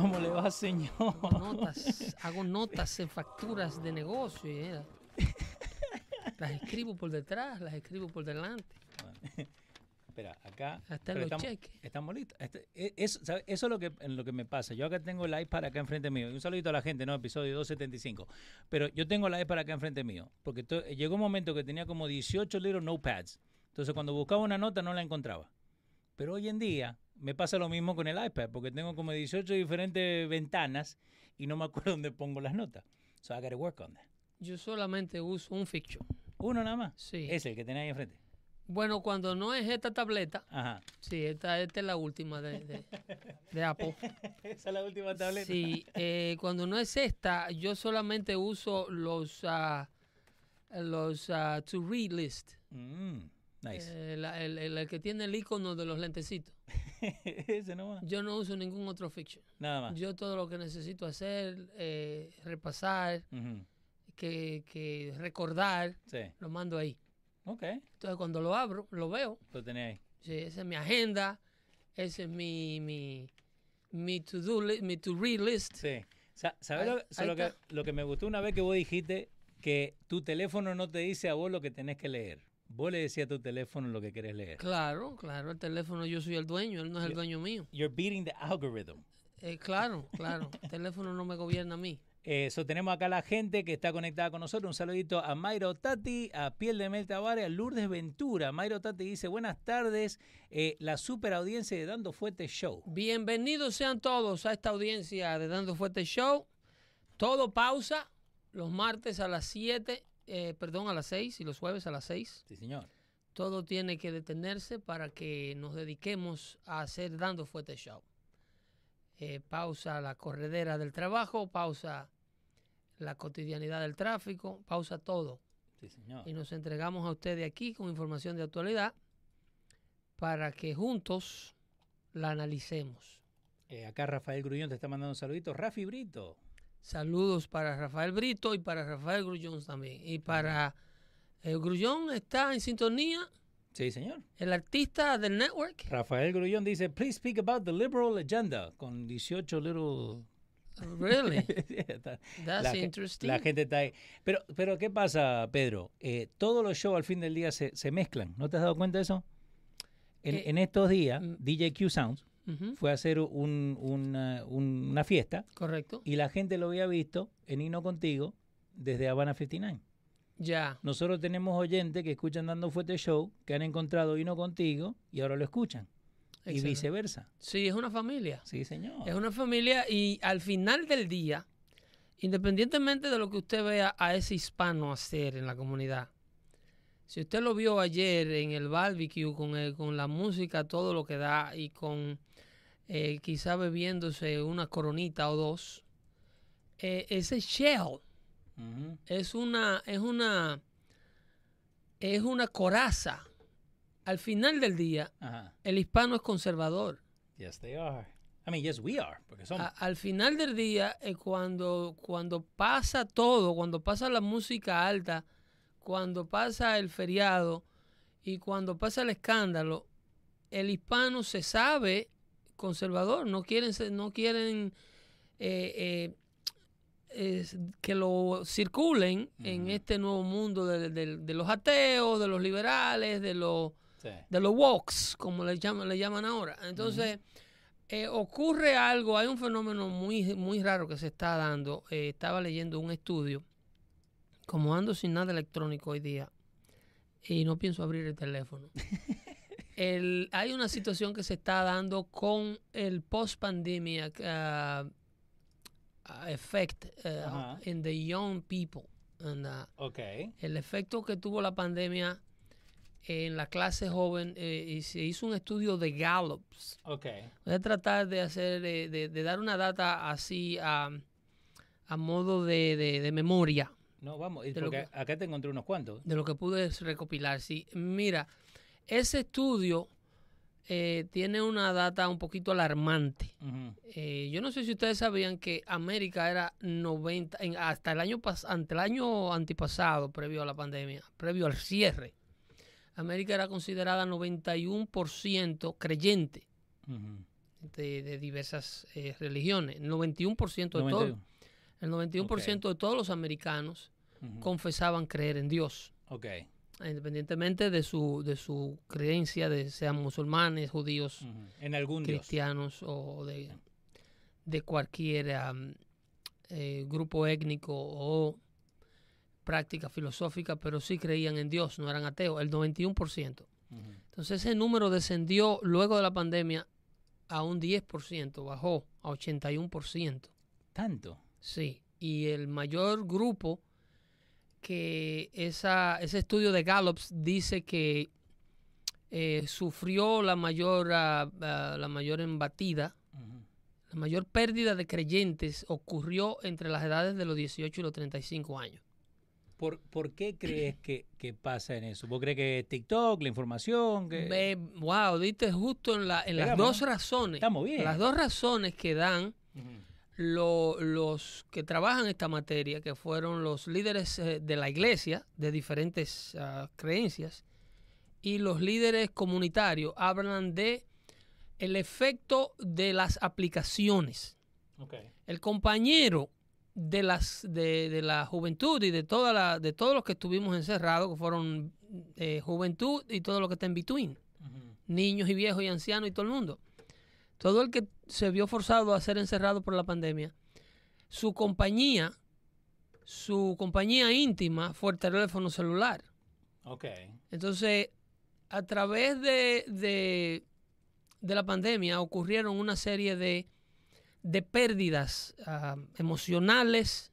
¿Cómo le va, señor? Notas, hago notas en facturas de negocio. eh. Las escribo por detrás, las escribo por delante. Espera, acá. Hasta los estamos, cheques. Estamos listos. Este- e- eso, ¿sabe? eso es lo que, en lo que me pasa. Yo acá tengo el iPad acá enfrente mío. Y un saludito a la gente, ¿no? Episodio 275. Pero yo tengo el iPad acá enfrente mío. Porque to- llegó un momento que tenía como 18 little notepads. Entonces cuando buscaba una nota no la encontraba. Pero hoy en día me pasa lo mismo con el iPad. Porque tengo como 18 diferentes ventanas y no me acuerdo dónde pongo las notas. So I gotta work on that. Yo solamente uso un fiction. Uno nada más. Sí. Ese, el que tenía ahí enfrente. Bueno, cuando no es esta tableta, Ajá. sí, esta, esta es la última de, de- de Apple. Esa es la última tableta. Sí, eh, cuando no es esta, yo solamente uso los ah, los ah, to read list. Mm, nice. Eh, la- el, el- el que tiene el icono de los lentecitos. Ese nomás. Yo no uso ningún otro fiction. Nada más. Yo todo lo que necesito hacer, eh, repasar, que, que recordar, Sí. lo mando ahí. Ok. Entonces cuando lo abro, lo veo. Lo tenés ahí. Sí, esa es mi agenda, ese es mi, mi, mi to-do list, mi to-read list. Sí. Sa- ¿Sabes Ahí- lo, ahí lo, que, lo que me gustó una vez que vos dijiste que tu teléfono no te dice a vos lo que tenés que leer? Vos le decías a tu teléfono lo que querés leer. Claro, claro, el teléfono yo soy el dueño, él no es el dueño mío. You're beating the algorithm. Eh, claro, claro, el teléfono no me gobierna a mí. Eso tenemos acá la gente que está conectada con nosotros. Un saludito a Mayro Tati, a Piel de Mel Tavares, a Lourdes Ventura. Mayro Tati dice, buenas tardes, eh, la super audiencia de Dando Fuerte Show. Bienvenidos sean todos a esta audiencia de Dando Fuerte Show. Todo pausa los martes a las 7, eh, perdón, a las 6 y los jueves a las 6. Sí, señor. Todo tiene que detenerse para que nos dediquemos a hacer Dando Fuerte Show. Eh, pausa la corredera del trabajo, pausa la cotidianidad del tráfico, pausa todo. Sí, señor. Y nos entregamos a ustedes aquí con información de actualidad para que juntos la analicemos. Eh, acá Rafael Grullón te está mandando un saludito. Rafi Brito. Saludos para Rafael Brito y para Rafael Grullón también. Y para el Grullón está en sintonía, Sí, señor. el artista del network. Rafael Grullón dice, please speak about the liberal agenda, con 18 little... Really? Está- That's la, interesting. la gente está ahí. Pero, pero ¿qué pasa, Pedro? Eh, todos los shows al fin del día se, se mezclan. ¿No te has dado cuenta de eso? En, Eh, en estos días, mm. DJ Fue a hacer un- una, un- una fiesta Correcto. y la gente lo había visto en Hino Contigo desde Habana 59. Ya. Nosotros tenemos oyentes que escuchan Dando Fuerte Show, que han encontrado Hino Contigo y ahora lo escuchan. Y viceversa. Sí, es una familia. Sí, señor. Es una familia y al final del día, independientemente de lo que usted vea a ese hispano hacer en la comunidad, si usted lo vio ayer en el barbecue con, el- con la música, todo lo que da y con eh, quizá bebiéndose una coronita o dos, eh, ese shell es una, es una, es una coraza. Al final del día, el hispano es conservador. Yes, they are. I mean, yes, we are, porque somos. A- al final del día, eh, cuando, cuando pasa todo, cuando pasa la música alta, cuando pasa el feriado y cuando pasa el escándalo, el hispano se sabe conservador, no quieren, no quieren eh, eh, que lo circulen en este nuevo mundo de, de- de los ateos, de los liberales, de los Sí. de los woks, como le llaman, le llaman ahora. Entonces, eh, ocurre algo, hay un fenómeno muy, muy raro que se está dando. Eh, estaba leyendo un estudio, como ando sin nada electrónico hoy día, y no pienso abrir el teléfono. El- hay una situación que se está dando con el post-pandemia uh, uh, effect uh, Ajá. in the young people. And, uh, Ok. el efecto que tuvo la pandemia en la clase joven eh, y se hizo un estudio de Gallups. Ok. Voy a tratar de hacer, de, de dar una data así a, a modo de- de memoria No, vamos. De lo Porque acá te encontré unos cuantos. de lo que pude recopilar. Sí, mira, ese estudio eh, tiene una data un poquito alarmante. Eh, yo no sé si ustedes sabían que América era 90, en- hasta el año ante el año antipasado, previo a la pandemia, previo al cierre, América era considerada 91% creyente Ujú. de, de diversas eh, religiones. El 91% de todo, 91. El 91% de todos los americanos confesaban creer en Dios, Ok. independientemente de su de su creencia, de sean musulmanes, judíos, Ujú. En algún dios. cristianos o de, de cualquier eh, grupo étnico o práctica filosófica, pero sí creían en Dios, no eran ateos, el 91%. Ujú. Entonces ese número descendió luego de la pandemia a un 10%, bajó a 81%. Tanto. Sí, y el mayor grupo que esa, ese estudio de Gallup dice que eh, sufrió la mayor, ah, la mayor embatida, la mayor pérdida de creyentes ocurrió entre las edades de los 18 y los 35 años. ¿Por, por qué crees que, que pasa en eso? ¿Vos crees que es TikTok, la información? Que... Wow, diste justo en, la, en las dos razones. Estamos bien. Las dos razones que dan. Lo- los que trabajan esta materia, que fueron los líderes eh, de la iglesia de diferentes ah, creencias y los líderes comunitarios, hablan de el efecto de las aplicaciones. El compañero de las de, de la juventud y de toda la de todos los que estuvimos encerrados, que fueron eh, juventud y todo lo que está en between niños y viejos y ancianos y todo el mundo. Todo el que se vio forzado a ser encerrado por la pandemia, su compañía, su compañía íntima fue el teléfono celular. Ok. Entonces, a través de, de, de la pandemia ocurrieron una serie de, de pérdidas ah, emocionales,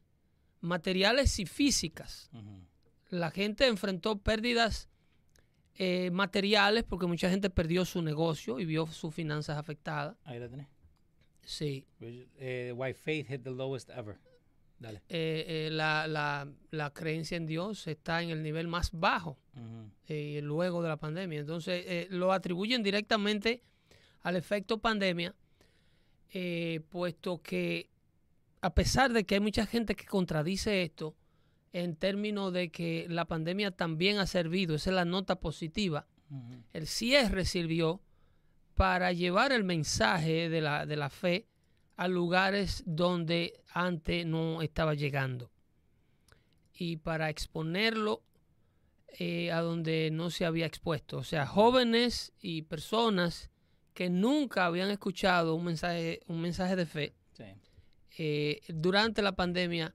materiales y físicas la gente enfrentó pérdidas eh, materiales porque mucha gente perdió su negocio y vio sus finanzas afectadas. Ahí la tenés. Sí. Eh, why faith hit the lowest ever. Dale. Eh, eh, la, la- la creencia en Dios está en el nivel más bajo luego de la pandemia. Entonces, lo atribuyen directamente al efecto pandemia, puesto que a pesar de que hay mucha gente que contradice esto, en términos de que la pandemia también ha servido, esa es la nota positiva, el cierre sirvió para llevar el mensaje de la, de la fe a lugares donde antes no estaba llegando y para exponerlo eh, a donde no se había expuesto. O sea, jóvenes y personas que nunca habían escuchado un mensaje, un mensaje de fe Sí. eh, durante la pandemia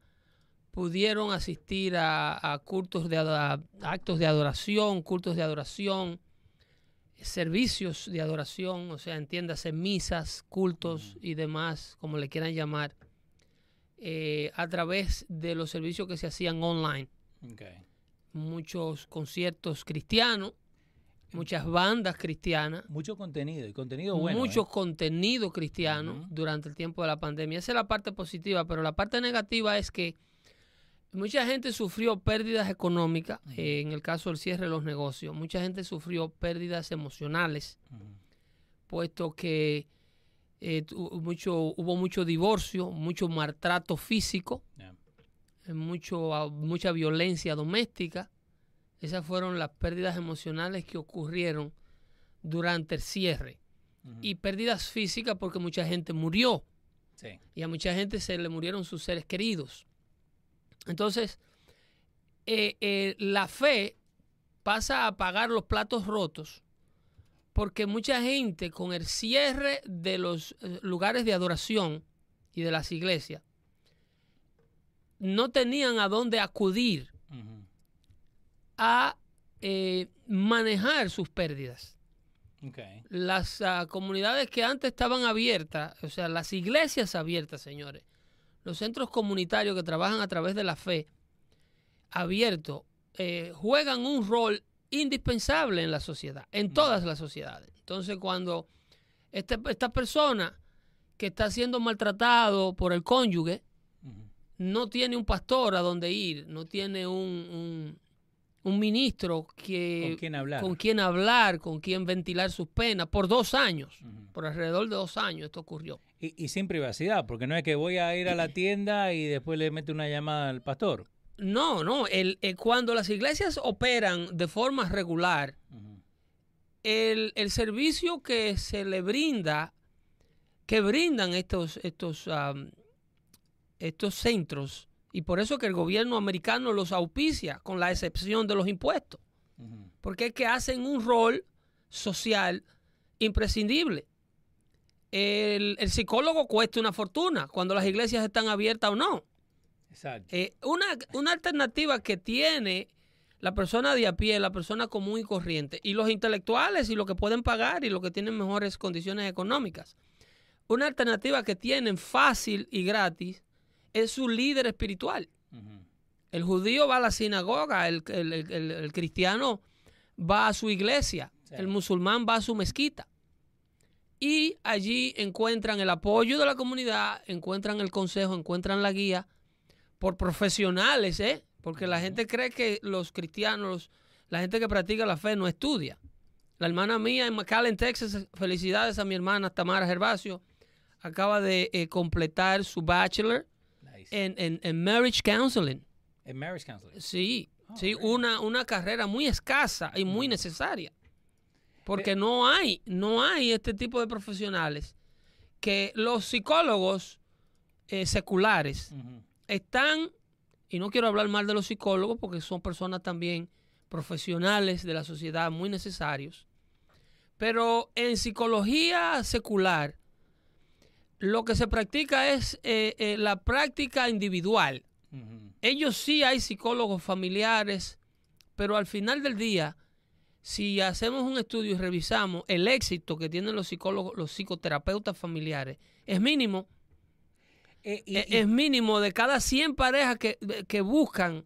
pudieron asistir a, a cultos de a actos de adoración, cultos de adoración, servicios de adoración, o sea, entiéndase, misas, cultos y demás, como le quieran llamar, eh, a través de los servicios que se hacían online. Muchos conciertos cristianos, muchas bandas cristianas, Mucho contenido y contenido bueno. mucho ¿eh? contenido cristiano durante el tiempo de la pandemia. Esa es la parte positiva, pero la parte negativa es que mucha gente sufrió pérdidas económicas, eh, en el caso del cierre de los negocios, mucha gente sufrió pérdidas emocionales, puesto que eh, mucho, hubo mucho divorcio, mucho maltrato físico, eh, mucho, ah, mucha violencia doméstica. Esas fueron las pérdidas emocionales que ocurrieron durante el cierre. Y pérdidas físicas porque mucha gente murió Sí. y a mucha gente se le murieron sus seres queridos. Entonces, eh, eh, la fe pasa a pagar los platos rotos porque mucha gente con el cierre de los eh, lugares de adoración y de las iglesias no tenían a dónde acudir a eh, manejar sus pérdidas. Las ah, comunidades que antes estaban abiertas, o sea, las iglesias abiertas, señores, los centros comunitarios que trabajan a través de la fe abierto, eh, juegan un rol indispensable en la sociedad, en todas las sociedades. Entonces, cuando este- esta persona que está siendo maltratado por el cónyuge no tiene un pastor a donde ir, no tiene un, un- un ministro que, ¿Con quién hablar? con quien hablar, con quien ventilar sus penas, por dos años, por alrededor de dos años esto ocurrió. Y, y sin privacidad, porque no es que voy a ir a la tienda y después le mete una llamada al pastor. No, no, el, el- cuando las iglesias operan de forma regular, el, el servicio que se le brinda, que brindan estos, estos, estos centros, y por eso que el gobierno americano los auspicia, con la excepción de los impuestos, porque es que hacen un rol social imprescindible. El, el psicólogo cuesta una fortuna cuando las iglesias están abiertas o no. Exacto. Eh, una, una alternativa que tiene la persona de a pie, la persona común y corriente, y los intelectuales y los que pueden pagar y los que tienen mejores condiciones económicas. Una alternativa que tienen fácil y gratis es su líder espiritual. El judío va a la sinagoga, el, el- el- el- el cristiano va a su iglesia, Sí. el musulmán va a su mezquita. Y allí encuentran el apoyo de la comunidad, encuentran el consejo, encuentran la guía por profesionales, ¿eh? Porque la gente cree que los cristianos, los- la gente que practica la fe no estudia. La hermana mía en McAllen, Texas, felicidades a mi hermana Tamara Gervasio, acaba de eh, completar su bachelor Nice. en, en- en marriage counseling. En marriage counseling. Sí, Oh, sí, una, una carrera muy escasa y muy necesaria. Porque no hay, no hay este tipo de profesionales que los psicólogos eh, seculares están, y no quiero hablar mal de los psicólogos porque son personas también profesionales de la sociedad muy necesarios, pero en psicología secular lo que se practica es eh, eh, la práctica individual. Ellos sí hay psicólogos familiares, pero al final del día, si hacemos un estudio y revisamos el éxito que tienen los psicólogos, los psicoterapeutas familiares, es mínimo. Eh, y- E- y- es mínimo de cada 100 parejas que, que buscan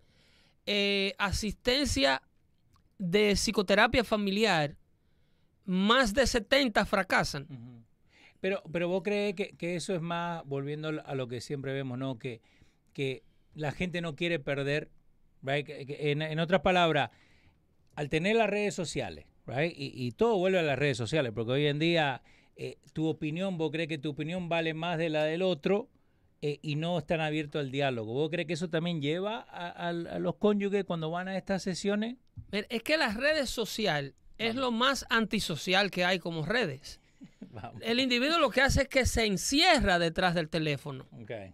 eh, asistencia de psicoterapia familiar, más de 70 fracasan. Pero, pero vos crees que, que eso es más, volviendo a lo que siempre vemos, ¿no? Que, que la gente no quiere perder, right? En, en otras palabras, al tener las redes sociales, right? Y, y todo vuelve a las redes sociales, porque hoy en día eh, tu opinión, vos crees que tu opinión vale más de la del otro eh, y no están abiertos al diálogo. ¿Vos crees que eso también lleva a, a- a los cónyuges cuando van a estas sesiones? Es que las redes sociales es lo más antisocial que hay como redes. Vamos. El individuo lo que hace es que se encierra detrás del teléfono. Okay.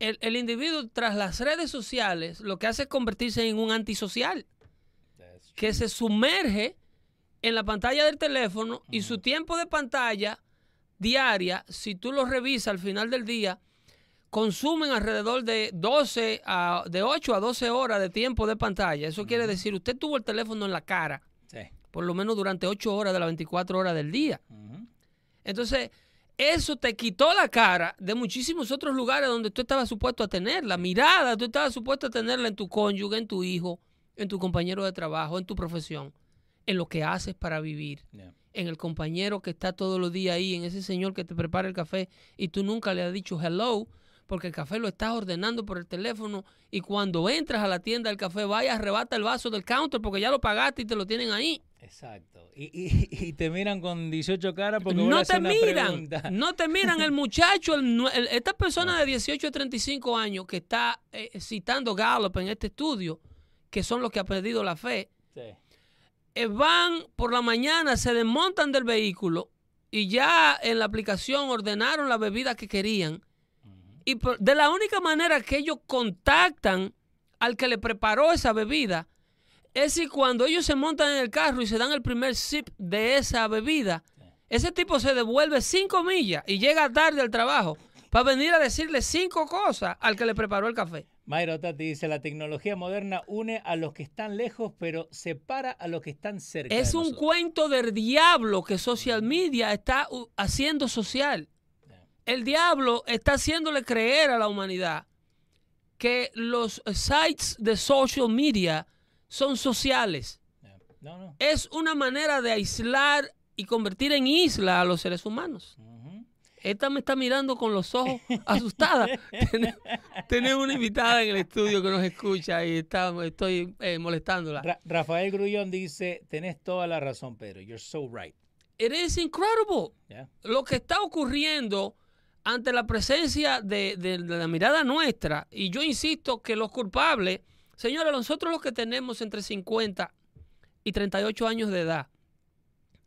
El, el individuo tras las redes sociales lo que hace es convertirse en un antisocial, que se sumerge en la pantalla del teléfono y su tiempo de pantalla diaria, si tú lo revisas al final del día, consumen alrededor de 12 a, de 8 a 12 horas de tiempo de pantalla. Eso quiere decir, usted tuvo el teléfono en la cara Sí. por lo menos durante 8 horas de las 24 horas del día. Entonces, eso te quitó la cara de muchísimos otros lugares donde tú estabas supuesto a tener. La mirada, tú estabas supuesto a tenerla en tu cónyuge, en tu hijo, en tu compañero de trabajo, en tu profesión, en lo que haces para vivir, Yeah. en el compañero que está todos los días ahí, en ese señor que te prepara el café y tú nunca le has dicho hello porque el café lo estás ordenando por el teléfono y cuando entras a la tienda del café vaya, arrebata el vaso del counter porque ya lo pagaste y te lo tienen ahí. Exacto. Y, y- y te miran con 18 caras porque no te una miran, pregunta. no te miran el muchacho, el nue- el- esta persona de 18 a 35 años que está eh, citando Gallup en este estudio, que son los que ha perdido la fe, Sí. eh, van por la mañana, se desmontan del vehículo y ya en la aplicación ordenaron la bebida que querían. Y por- de la única manera que ellos contactan al que le preparó esa bebida es si cuando ellos se montan en el carro y se dan el primer sip de esa bebida, ese tipo se devuelve cinco millas y llega tarde al trabajo para venir a decirle cinco cosas al que le preparó el café. Mayra Tati dice, la tecnología moderna une a los que están lejos, pero separa a los que están cerca. Es un nosotros. cuento del diablo que social media está uh, haciendo social. El diablo está haciéndole creer a la humanidad que los sites de social media son sociales. No, no. Es una manera de aislar y convertir en isla a los seres humanos. Ujú. Esta me está mirando con los ojos asustada. Tene- Tenemos una invitada en el estudio que nos escucha y está, estoy eh, molestándola. Ra- Rafael Grullón dice, tenés toda la razón, Pedro. You're so right. It is incredible. Lo que está ocurriendo ante la presencia de, de- de la mirada nuestra, y yo insisto que los culpables, señores, nosotros los que tenemos entre 50 y 38 años de edad,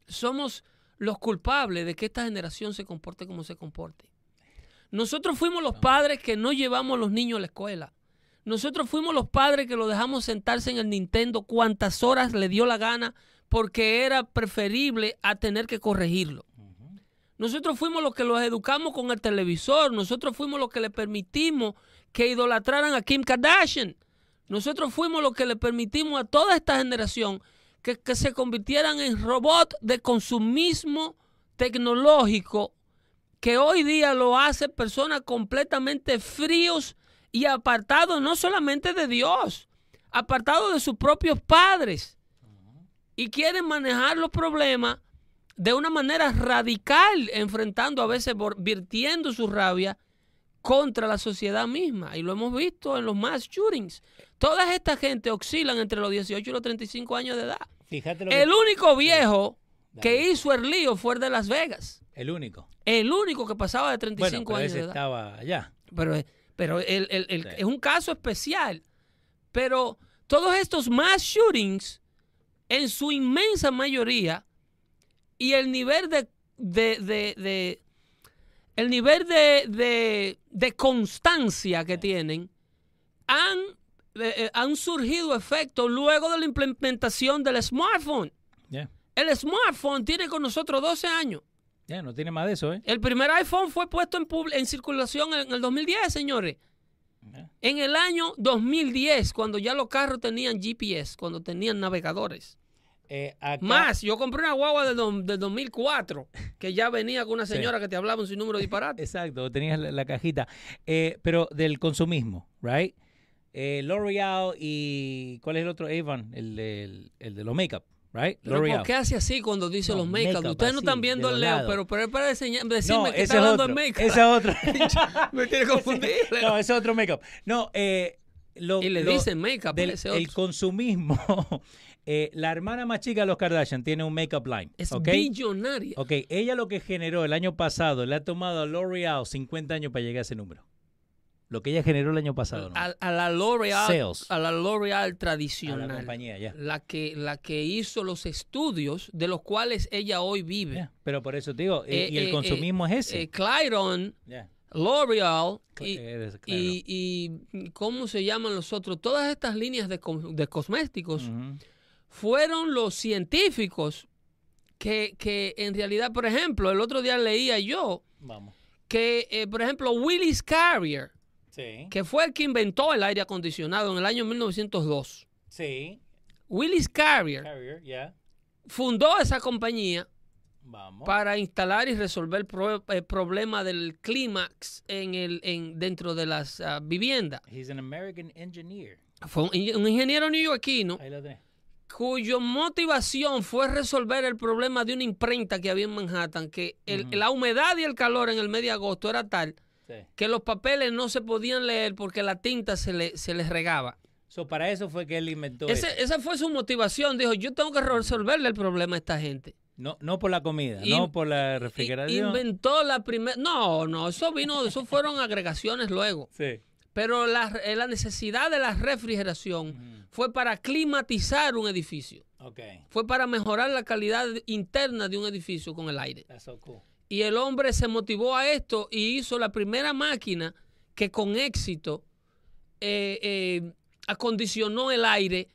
somos los culpables de que esta generación se comporte como se comporte. Nosotros fuimos los padres que no llevamos a los niños a la escuela. Nosotros fuimos los padres que lo dejamos sentarse en el Nintendo cuantas horas le dio la gana porque era preferible a tener que corregirlo. Nosotros fuimos los que los educamos con el televisor. Nosotros fuimos los que le permitimos que idolatraran a Kim Kardashian. Nosotros fuimos los que le permitimos a toda esta generación que, se convirtieran en robots de consumismo tecnológico que hoy día lo hace personas completamente fríos y apartados no solamente de Dios, apartados de sus propios padres y quieren manejar los problemas de una manera radical, enfrentando a veces, virtiendo su rabia contra la sociedad misma. Y lo hemos visto en los mass shootings. Toda esta gente oscilan entre los 18 y los 35 años de edad. Fíjate lo que... El único viejo Dale. que hizo el lío fue el de Las Vegas. El único. El único que pasaba de Bueno, 35 pero años ese de edad. estaba allá. Pero, pero el- el- el- Sí. es un caso especial. Pero todos estos mass shootings, en su inmensa mayoría, y el nivel de, de- de- de- el nivel de, de- de constancia que tienen, han, eh, han surgido efectos luego de la implementación del smartphone. El smartphone tiene con nosotros 12 años. Ya, no tiene más de eso, ¿eh? El primer iPhone fue puesto en, en circulación en el 2010, señores. En el año 2010, cuando ya los carros tenían GPS, cuando tenían navegadores. Eh, acá- Más, yo compré una guagua del, do- del 2004, que ya venía con una señora que te hablaba un sinnúmero de disparates. Exacto, tenías la, la cajita. Eh, pero del consumismo, ¿right? Eh, L'Oreal y... ¿Cuál es el otro? Avon, el, del- el de los make-up, ¿right? Pero ¿por qué hace así cuando dice No, los make-up? make-up Ustedes no están viendo el Leo, pero, pero es para enseñar- decirme No, que está es hablando de make-up. Ese es otro. Me tiene confundido. No, ese es otro make-up. No, eh, lo- y le lo- dicen make-up el consumismo. eh, la hermana más chica de los Kardashian tiene un make-up line. Es ¿ok? billonaria. Ok, ella lo que generó el año pasado, le ha tomado a L'Oreal 50 años para llegar a ese número. Lo que ella generó el año pasado, ¿no? a, a la L'Oreal Sales. a la L'Oreal A la tradicional compañía, ya. la que la que hizo los estudios de los cuales ella hoy vive Pero por eso te digo, eh, Eh, y el eh, consumismo es ese. Eh, Clyron Ya. L'Oreal y, y, y cómo se llaman los otros todas estas líneas de, de cosméticos fueron los científicos que, que en realidad por ejemplo el otro día leía yo Vamos. que por ejemplo Willis Carrier Sí. que fue el que inventó el aire acondicionado en el año 1902 Sí. Willis Carrier Carrier, fundó esa compañía Vamos. para instalar y resolver pro- el problema del clímax en el, en, dentro de las ah, viviendas. He's an American engineer. Fue un, un ingeniero neoyorquino cuya motivación fue resolver el problema de una imprenta que había en Manhattan, que el- la humedad y el calor en el mes de agosto era tal Sí. que los papeles no se podían leer porque la tinta se, le, se les regaba. So, para eso fue que él inventó Ese- eso. esa fue su motivación. Dijo, yo tengo que resolverle el problema a esta gente. No, no por la comida, In- no por la refrigeración. Inventó la primera... No, no, eso vino, eso fueron agregaciones luego. Sí. Pero la, eh, la necesidad de la refrigeración fue para climatizar un edificio. Ok. Fue para mejorar la calidad interna de un edificio con el aire. That's so cool. Y el hombre se motivó a esto y hizo la primera máquina que con éxito eh, eh, acondicionó el aire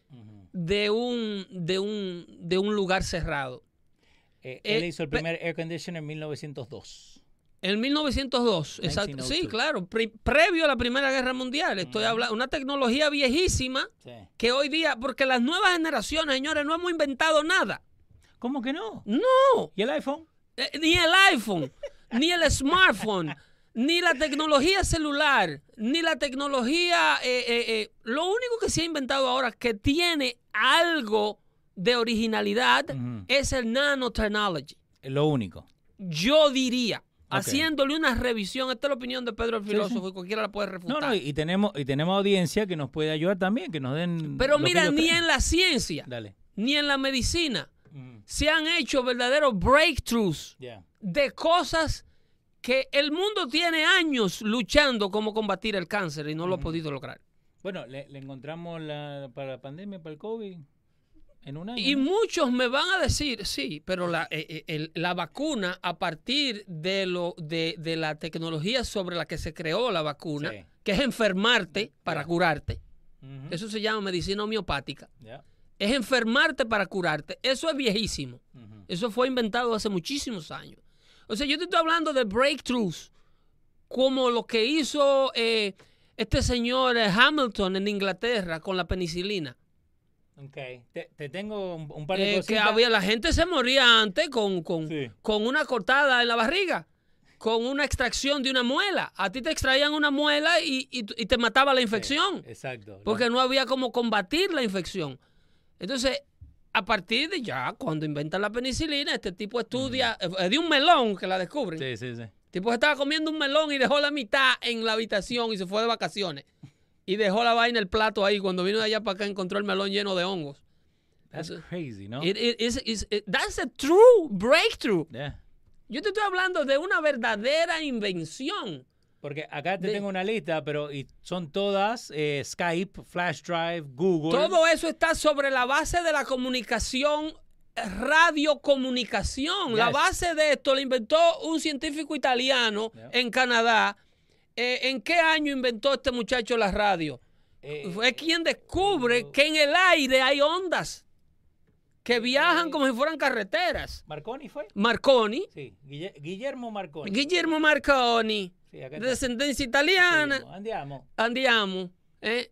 de un, de un, de un lugar cerrado. Eh, él hizo el primer air conditioner en 1902. En 1902, exacto. Sí, 1902. claro, pre- previo a la Primera Guerra Mundial. Estoy hablando, una tecnología viejísima Sí. que hoy día, porque las nuevas generaciones, señores, no hemos inventado nada. ¿Cómo que no? No, ¿Y el iPhone? Eh, ni el iPhone, ni el smartphone, ni la tecnología celular, ni la tecnología... eh, eh, lo único que se ha inventado ahora que tiene algo de originalidad es el nanotechnology. Es lo único. Yo diría, haciéndole una revisión, esta es la opinión de Pedro el filósofo sí. y cualquiera la puede refutar. No, no, y, tenemos y tenemos audiencia que nos puede ayudar también, que nos den. Pero mira, ni creen. en la ciencia, Dale. ni en la medicina Ujú. se han hecho verdaderos breakthroughs de cosas que el mundo tiene años luchando como combatir el cáncer y no lo ha podido lograr. Bueno, le, le encontramos la, para la pandemia, para el COVID, en un año. Y ¿no? muchos me van a decir, sí, pero la, eh, eh, el- la vacuna, a partir de, lo, de, de la tecnología sobre la que se creó la vacuna, Sí. que es enfermarte para curarte, eso se llama medicina homeopática. Es enfermarte para curarte, eso es viejísimo. Eso fue inventado hace muchísimos años. O sea, yo te estoy hablando de breakthroughs, como lo que hizo eh, este señor eh, Hamilton en Inglaterra con la penicilina. Ok. Te, te tengo un, un par de Eh, que había, la gente se moría antes con, con, Sí. con una cortada en la barriga, con una extracción de una muela. A ti te extraían una muela y, y- y te mataba la Sí, infección, Exacto. porque no había cómo combatir la infección. Entonces, a partir de ya, cuando inventan la penicilina, este tipo estudia, eh, de un melón que la descubren. Sí, sí, sí. El tipo estaba comiendo un melón y dejó la mitad en la habitación y se fue de vacaciones. Y dejó la vaina el plato ahí. Cuando vino de allá para acá encontró el melón lleno de hongos. That's crazy, ¿no? It- it- is- is- it- that's a true breakthrough. Yeah. Yo te estoy hablando de una verdadera invención. Porque acá te De- tengo una lista, pero y son todas eh, Skype, Flash Drive, Google. Todo eso está sobre la base de la comunicación, eh, radiocomunicación. La Yes. base de esto la inventó un científico italiano Yeah. en Canadá. Eh, ¿En qué año inventó este muchacho la radio? Eh, Fue quien descubre que en el aire hay ondas que viajan como si fueran carreteras. ¿Marconi fue? Marconi, Sí, Guille- Guillermo Marconi. Guillermo Marconi, Sí, acá de está. descendencia italiana, Andiamo. andiamo. eh,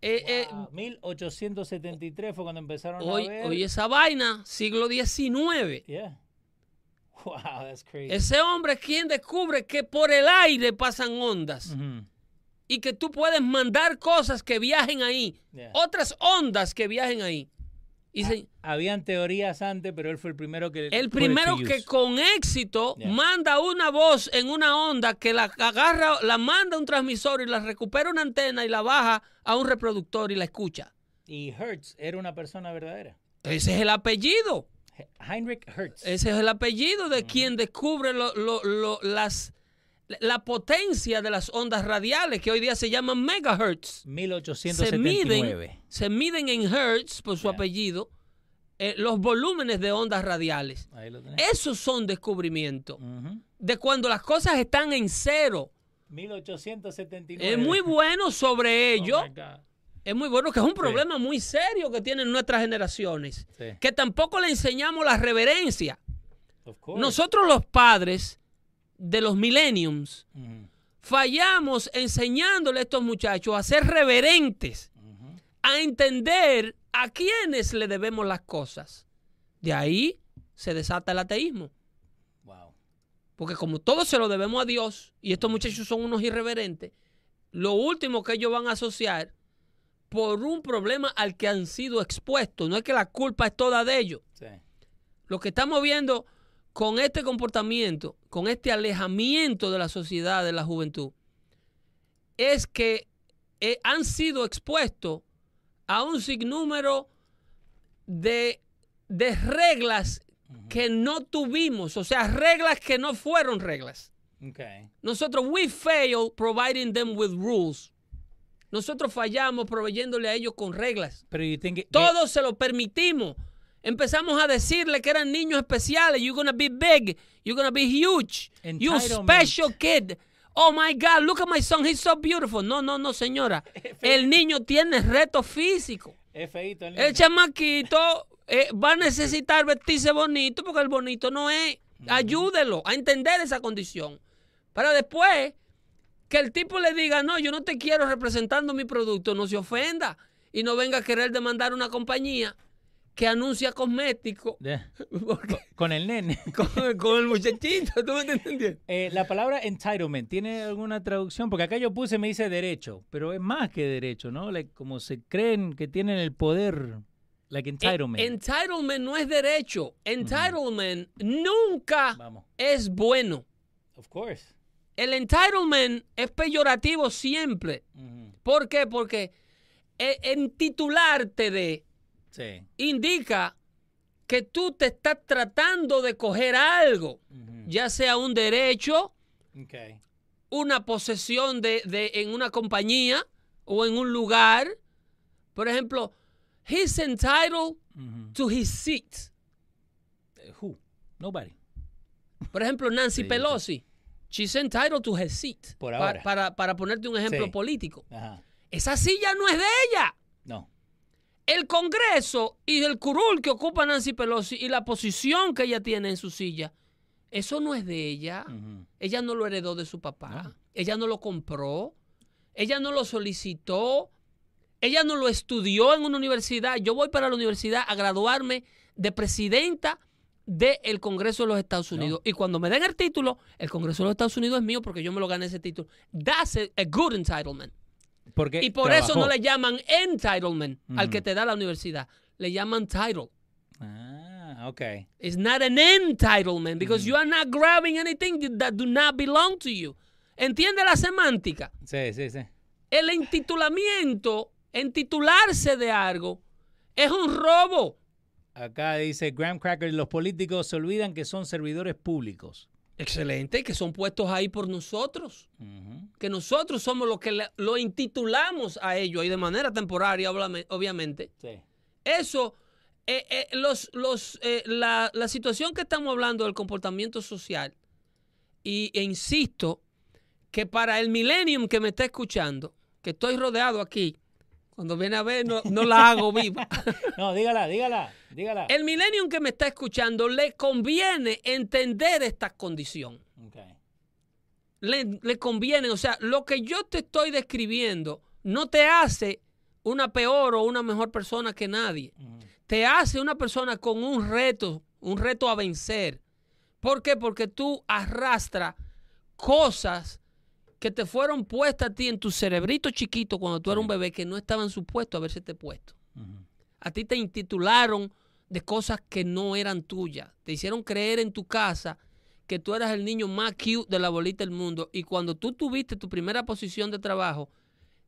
eh, eh, Wow, 1873 fue cuando empezaron a hoy, ver. hoy esa vaina, siglo XIX. Yeah. Wow, that's crazy. Ese hombre es quien descubre que por el aire pasan ondas y que tú puedes mandar cosas que viajen ahí, Yeah. otras ondas que viajen ahí. Y se- Habían teorías antes, pero él fue el primero que. El primero que con éxito Yeah. manda una voz en una onda que la agarra, la manda a un transmisor y la recupera una antena y la baja a un reproductor y la escucha. Y Hertz era una persona verdadera. Ese es el apellido. He- Heinrich Hertz. Ese es el apellido de quien descubre lo- lo- lo- las, la potencia de las ondas radiales que hoy día se llaman megahertz. Se 1879. miden, se miden en hertz por su Yeah. apellido eh, los volúmenes de ondas radiales. Ahí lo tenés. Esos son descubrimientos. De cuando las cosas están en cero. 1879. Es muy bueno sobre Oh ello. es muy bueno que es un problema muy serio que tienen nuestras generaciones. Sí. Que tampoco le enseñamos la reverencia. Nosotros los padres de los millenniums fallamos enseñándole a estos muchachos a ser reverentes, a entender a quiénes le debemos las cosas. De ahí se desata el ateísmo. Wow. Porque como todo se lo debemos a Dios y estos muchachos son unos irreverentes, lo último que ellos van a asociar por un problema al que han sido expuestos, no es que la culpa es toda de ellos. Sí. Lo que estamos viendo con este comportamiento, con este alejamiento de la sociedad, de la juventud, es que eh, han sido expuestos a un sinnúmero de, de reglas que no tuvimos, o sea, reglas que no fueron reglas. Okay. Nosotros, we fail providing them with rules. Nosotros fallamos proveyéndole a ellos con reglas. Pero you think it- Todos se lo permitimos. Empezamos a decirle que eran niños especiales. You're gonna be big. You're gonna be huge. You special kid. Oh my God, look at my son, he's so beautiful. No, no, no, señora. El niño tiene reto físico. Feíto el El chamaquito eh, va a necesitar vestirse bonito porque el bonito no es. Ayúdelo a entender esa condición. Para después que el tipo le diga, no, yo no te quiero representando mi producto, no se ofenda y no venga a querer demandar una compañía que anuncia cosméticos Ya. porque- Con el nene. con, con el muchachito. ¿Tú me entendiendo? Eh, la palabra entitlement, ¿tiene alguna traducción? Porque acá yo puse, me dice derecho, pero es más que derecho, ¿no? Like, como se creen que tienen el poder, like entitlement. Eh, entitlement no es derecho. Entitlement nunca Vamos. es bueno. Of course. El entitlement es peyorativo siempre. ¿Por qué? Porque eh, en titularte de Sí. indica que tú te estás tratando de coger algo, ya sea un derecho, Okay. una posesión de, de- en una compañía o en un lugar. Por ejemplo, he's entitled to his seat. Eh, Who? Nobody. Por ejemplo, Nancy Sí. Pelosi. She's entitled to her seat. Por. Para, para ponerte un ejemplo Sí. político. Ajá. Esa silla no es de ella. El Congreso y el curul que ocupa Nancy Pelosi y la posición que ella tiene en su silla, eso no es de ella. Ella no lo heredó de su papá. Ella no lo compró. Ella no lo solicitó. Ella no lo estudió en una universidad. Yo voy para la universidad a graduarme de presidenta del Congreso de los Estados No. Unidos. Y cuando me den el título, el Congreso de los Estados Unidos es mío porque yo me lo gané ese título. That's a, a good entitlement. Porque Y por eso no le llaman entitlement al que te da la universidad. Le llaman title. Ah, ok. It's not an entitlement because you are not grabbing anything that do not belong to you. ¿Entiende la semántica? Sí, sí, sí. El entitulamiento, entitularse de algo, es un robo. Acá dice Graham Cracker, los políticos se olvidan que son servidores públicos. Excelente, que son puestos ahí por nosotros. Que nosotros somos los que le- lo intitulamos a ellos y de manera temporaria, obviamente. Sí. Eso, eh, eh, los, los, eh, la, la situación que estamos hablando del comportamiento social, y, e insisto que para el millennium que me está escuchando, que estoy rodeado aquí, cuando viene a ver no, no la hago viva. No, dígala, dígala, dígala. El millennium que me está escuchando le conviene entender esta condición. Le, le conviene, o sea, lo que yo te estoy describiendo no te hace una peor o una mejor persona que nadie. Te hace una persona con un reto, un reto a vencer. ¿Por qué? Porque tú arrastras cosas que te fueron puestas a ti en tu cerebrito chiquito cuando tú eras un bebé que no estaban supuestos a haberse puesto. Ujú. A ti te intitularon de cosas que no eran tuyas. Te hicieron creer en tu casa que tú eras el niño más cute de la bolita del mundo. Y cuando tú tuviste tu primera posición de trabajo,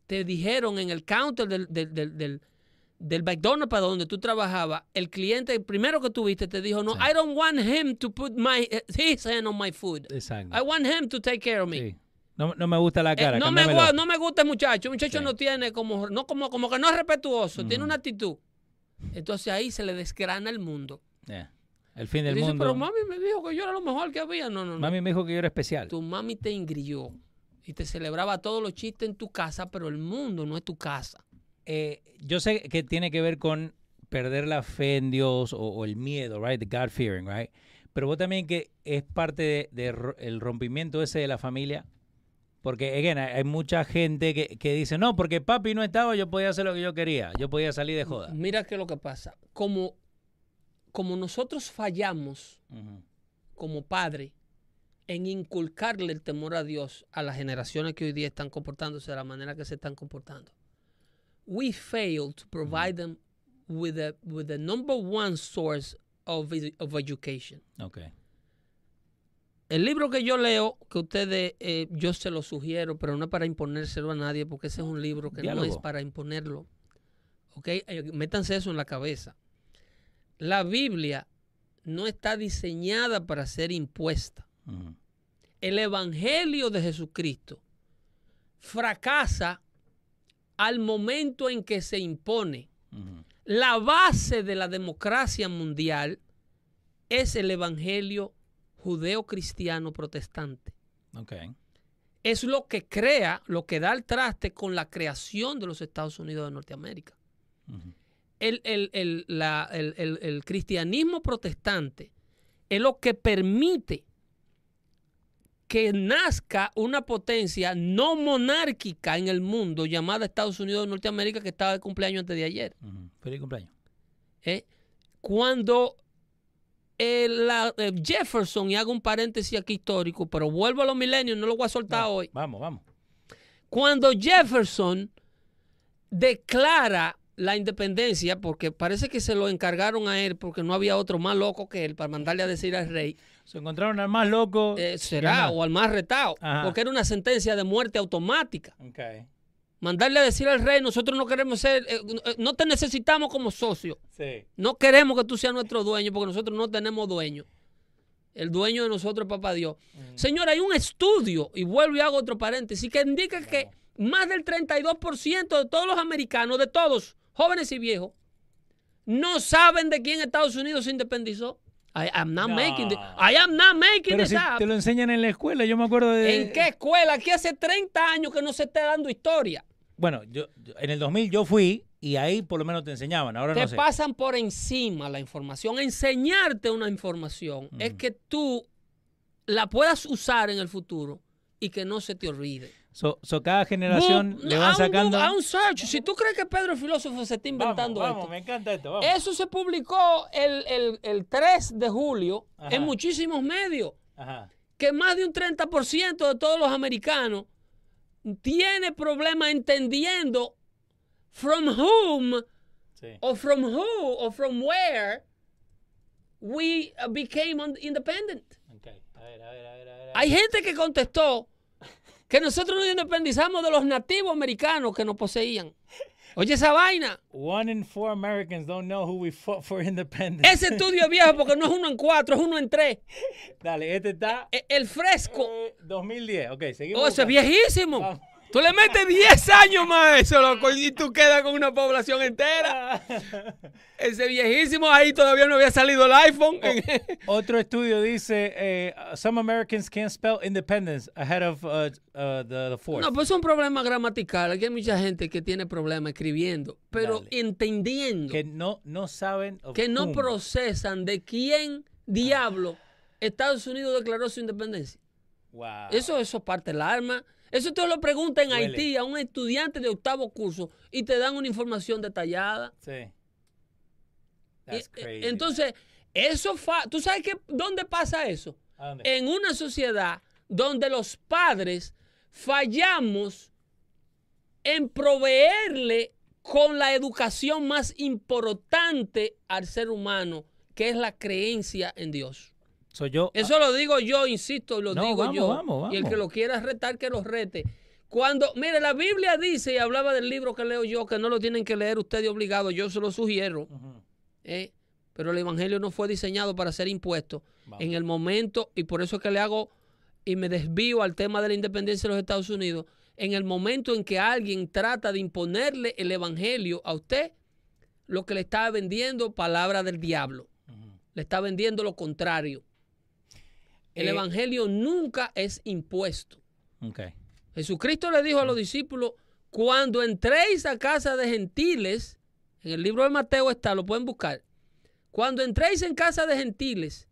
te dijeron en el counter del, del, del, del, del McDonald's para donde tú trabajabas, el cliente, el primero que tuviste, te dijo, no, Sí. I don't want him to put my, his hand on my food. Exacto. I want him to take care of me. Sí. No, no me gusta la Eh, cara. no, me, no me gusta el muchacho. El muchacho Sí. no tiene como, no, como, como que no es respetuoso, tiene una actitud. Entonces ahí se le desgrana el mundo. Yeah. El fin del dice, mundo. pero mami me dijo que yo era lo mejor que había. No, no, no. Mami me dijo que yo era especial. Tu mami te ingrió y te celebraba todos los chistes en tu casa, pero el mundo no es tu casa. Eh, yo sé que tiene que ver con perder la fe en Dios o, o el miedo, right? The God fearing, right? Pero vos también que es parte de, de ro- el rompimiento ese de la familia. Porque, again, hay, mucha gente que, que dice, no, porque papi no estaba, yo podía hacer lo que yo quería. Yo podía salir de joda. Mira qué es lo que pasa. Como, como nosotros fallamos como padre en inculcarle el temor a Dios a las generaciones que hoy día están comportándose de la manera que se están comportando. We fail to provide them with the, with the number one source of, of education. Ok. El libro que yo leo, que ustedes, eh, yo se lo sugiero, pero no es para imponérselo a nadie, porque ese es un libro que no es para imponerlo. ¿Ok? Eh, Métanse eso en la cabeza. La Biblia no está diseñada para ser impuesta. Ujú. El Evangelio de Jesucristo fracasa al momento en que se impone. Ujú. La base de la democracia mundial es el Evangelio judeo-cristiano protestante. Ok. es lo que crea, lo que da el traste con la creación de los Estados Unidos de Norteamérica. el, el- el- la- el- el- el cristianismo protestante es lo que permite que nazca una potencia no monárquica en el mundo llamada Estados Unidos de Norteamérica que estaba de cumpleaños antes de ayer. Feliz cumpleaños. ¿eh? Cuando la- eh, Jefferson, y hago un paréntesis aquí histórico, pero vuelvo a los milenios, no lo voy a soltar No, hoy. Vamos, vamos. Cuando Jefferson declara la independencia, porque parece que se lo encargaron a él porque no había otro más loco que él para mandarle a decir al rey, Se encontraron al más loco. eh, será, o al más retado, Ajá. porque era una sentencia de muerte automática. Mandarle a decir al rey, nosotros no queremos ser, eh, eh, no te necesitamos como socio. Sí. No queremos que tú seas nuestro dueño porque nosotros no tenemos dueño. El dueño de nosotros es papá Dios. Señor, hay un estudio, y vuelvo y hago otro paréntesis, que indica que más del 32% de todos los americanos, de todos, jóvenes y viejos, no saben de quién Estados Unidos se independizó. I am not No. making this, I am not making Pero this si up. te lo enseñan en la escuela, yo me acuerdo de... ¿En qué escuela? Aquí hace 30 años que no se está dando historia. Bueno, yo, en el 2000 yo fui y ahí por lo menos te enseñaban, ahora te no sé. pasan por encima la información. Enseñarte una información es que tú la puedas usar en el futuro y que no se te olvide. So, so cada generación le van sacando... A un search. Si tú crees que Pedro el filósofo se está inventando vamos, vamos, esto. me encanta esto, vamos. Eso se publicó el, el- el 3 de julio Ajá. en muchísimos medios. Ajá. Que más de un 30% de todos los americanos tiene problemas entendiendo from whom Sí. or from who or from where we became independent. Ok. A ver, a ver, a ver, a ver. Hay gente que contestó que nosotros nos independizamos de los nativos americanos que nos poseían. Oye esa vaina. One in four Americans don't know who we fought for independence. Ese estudio es viejo porque no es uno en cuatro, es uno en tres. Dale, este está... E- El fresco. eh, 2010. Ok, seguimos. Oh, ese es viejísimo. Vamos. Tú le metes 10 años más a eso, loco, y tú quedas con una población entera. Ese viejísimo ahí todavía no había salido el iPhone. Otro estudio dice, eh, some Americans can't spell independence ahead of uh, uh, the, the fourth. No, pues es un problema gramatical. Aquí hay mucha gente que tiene problemas escribiendo, pero Dale. entendiendo que que, no, no saben of no procesan de quién diablo Estados Unidos declaró su independencia. Wow. Eso, eso parte del arma. Eso te lo pregunta en Duele. Haití a un estudiante de octavo curso y te dan una información detallada. Sí. That's crazy. Entonces, eso fa ¿tú sabes qué, dónde pasa eso? ¿A dónde? En una sociedad donde los padres fallamos en proveerle con la educación más importante al ser humano, que es la creencia en Dios. Soy yo. Eso lo digo yo, insisto, lo No, digo vamos, yo. vamos, Y el vamos. que lo quiera retar, que los rete. Cuando, mire, la Biblia dice, y hablaba del libro que leo yo, que no lo tienen que leer ustedes obligados, yo se lo sugiero. ¿eh? Pero el Evangelio no fue diseñado para ser impuesto. Vamos. En el momento, y por eso es que le hago y me desvío al tema de la independencia de los Estados Unidos, en el momento en que alguien trata de imponerle el Evangelio a usted, lo que le está vendiendo palabra del diablo. Le está vendiendo lo contrario. El Eh, Evangelio nunca es impuesto. Ok. Jesucristo le dijo a los discípulos, cuando entréis a casa de gentiles, en el libro de Mateo está, lo pueden buscar, cuando entréis en casa de gentiles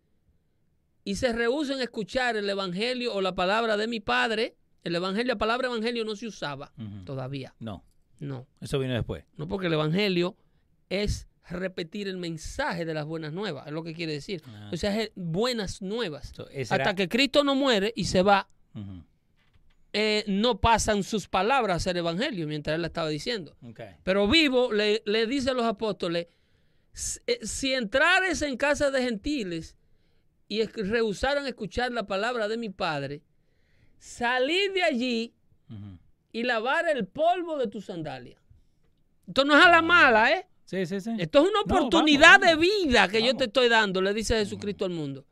y se rehúsen a escuchar el Evangelio o la palabra de mi Padre, el Evangelio, la palabra Evangelio no se usaba todavía. No, No, eso vino después. no porque el Evangelio es repetir el mensaje de las buenas nuevas, es lo que quiere decir. Ah. O sea, es buenas nuevas. So, Hasta era- que Cristo no muere y se va, eh, no pasan sus palabras a ser evangelio mientras él la estaba diciendo. Pero vivo le, le dice a los apóstoles, "Si- eh, si entrares en casa de gentiles y rehusaran escuchar la palabra de mi Padre, salid de allí y lavar el polvo de tu sandalia. Esto no es a la mala, ¿eh? Sí, sí, sí. Esto es una No, vamos, oportunidad vamos. de vida que yo te estoy dando, le dice Jesucristo al mundo.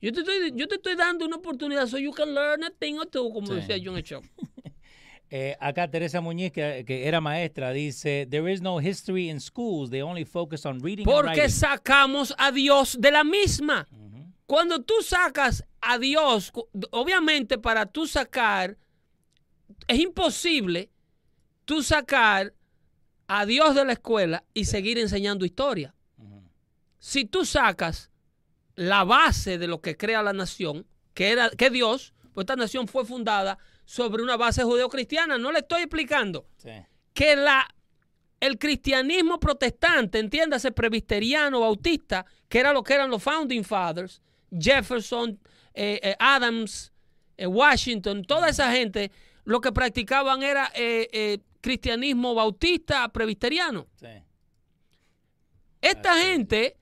Yo te, estoy, yo te estoy dando una oportunidad, so you can learn a thing or two, como Sí. decía John Show. Eh, acá Teresa Muñiz, que, que era maestra, dice, There is no history in schools. They only focus on reading Porque writing." sacamos a Dios de la misma. Cuando tú sacas a Dios, obviamente para tú sacar es imposible tú sacar a Dios de la escuela y seguir enseñando historia. Si tú sacas la base de lo que crea la nación, que era que Dios, pues esta nación fue fundada sobre una base judeocristiana. No le estoy explicando que la, el cristianismo protestante, entiéndase, presbiteriano, bautista, que era lo que eran los founding fathers, Jefferson, eh, eh, Adams, eh, Washington, toda esa gente, lo que practicaban era cristianismo bautista, presbiteriano. Esta gente,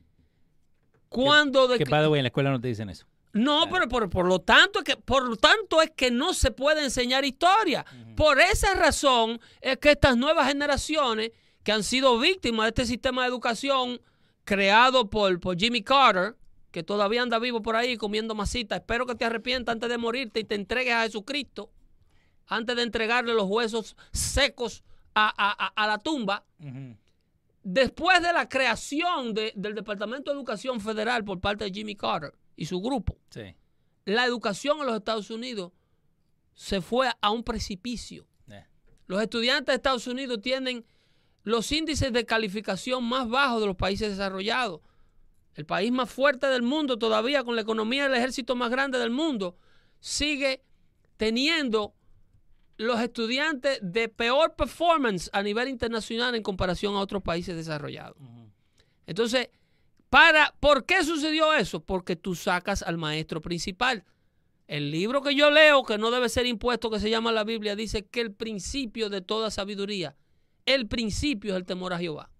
cuando... Que, padre, en la escuela no te dicen eso. No, pero por, lo tanto es que por lo tanto es que no se puede enseñar historia. Por esa razón es que estas nuevas generaciones que han sido víctimas de este sistema de educación creado por, por Jimmy Carter, que todavía anda vivo por ahí comiendo masita, espero que te arrepientas antes de morirte y te entregues a Jesucristo, antes de entregarle los huesos secos a, la tumba. Después de la creación del Departamento de Educación Federal por parte de Jimmy Carter, y su grupo, la educación en los Estados Unidos se fue a un precipicio. Eh. Los estudiantes de Estados Unidos tienen los índices de calificación más bajos de los países desarrollados. El país más fuerte del mundo todavía, con la economía del ejército más grande del mundo, sigue teniendo los estudiantes de peor performance a nivel internacional en comparación a otros países desarrollados. Entonces, para, ¿Por qué sucedió eso? Porque tú sacas al maestro principal. El libro que yo leo, que no debe ser impuesto, que se llama la Biblia, dice que el principio de toda sabiduría, el principio es el temor a Jehová.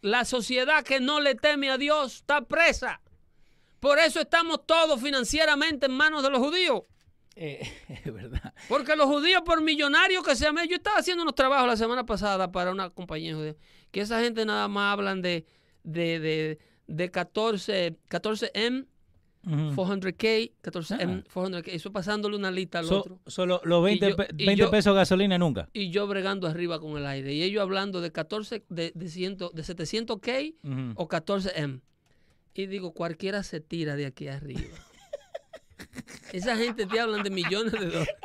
La sociedad que no le teme a Dios está presa. Por eso estamos todos financieramente en manos de los judíos. Eh, es verdad. Porque los judíos, por millonarios que sean, yo estaba haciendo unos trabajos la semana pasada para una compañía judía, que esa gente nada más hablan de de, de, de 14, 14M, 400K, 14M, 400K. Eso pasándole una lista al otro. Solo los 20, 20 pesos de gasolina nunca. Y yo bregando arriba con el aire. Y ellos hablando de 14, de, de, de 700K o 14M. Y digo, cualquiera se tira de aquí arriba. Esa gente te hablan de millones de dólares.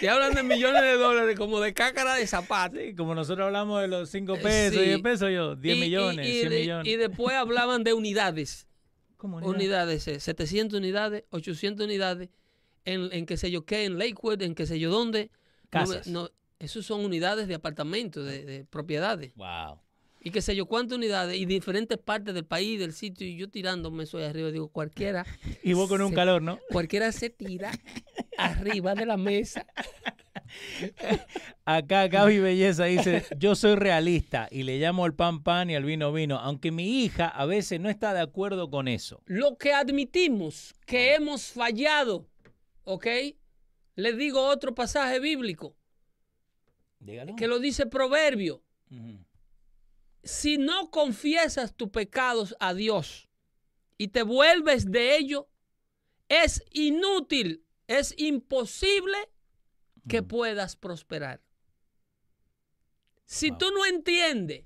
Te hablan de millones de dólares como de cácara de zapato. como nosotros hablamos de los 5 pesos, 10 pesos, yo, 10 millones, y, 100 millones. Y después hablaban de unidades. ¿Cómo unidades? 700 eh, unidades, 800 unidades, en, en qué sé yo qué, en Lakewood, en qué sé yo dónde. Casas. No, esos son unidades de apartamentos, de, de propiedades. Wow y qué sé yo cuántas unidades y diferentes partes del país, del sitio, y yo tirándome soy arriba, digo, cualquiera. y vos con un calor, ¿no? Cualquiera se tira arriba de la mesa. Acá Gaby Belleza dice, yo soy realista y le llamo al pan pan y al vino vino, aunque mi hija a veces no está de acuerdo con eso. Lo que admitimos que hemos fallado, ¿ok? Le digo otro pasaje bíblico. Dígalo. Que lo dice Proverbio si no confiesas tus pecados a Dios y te vuelves de ello, es inútil, es imposible que puedas prosperar. Si tú no entiendes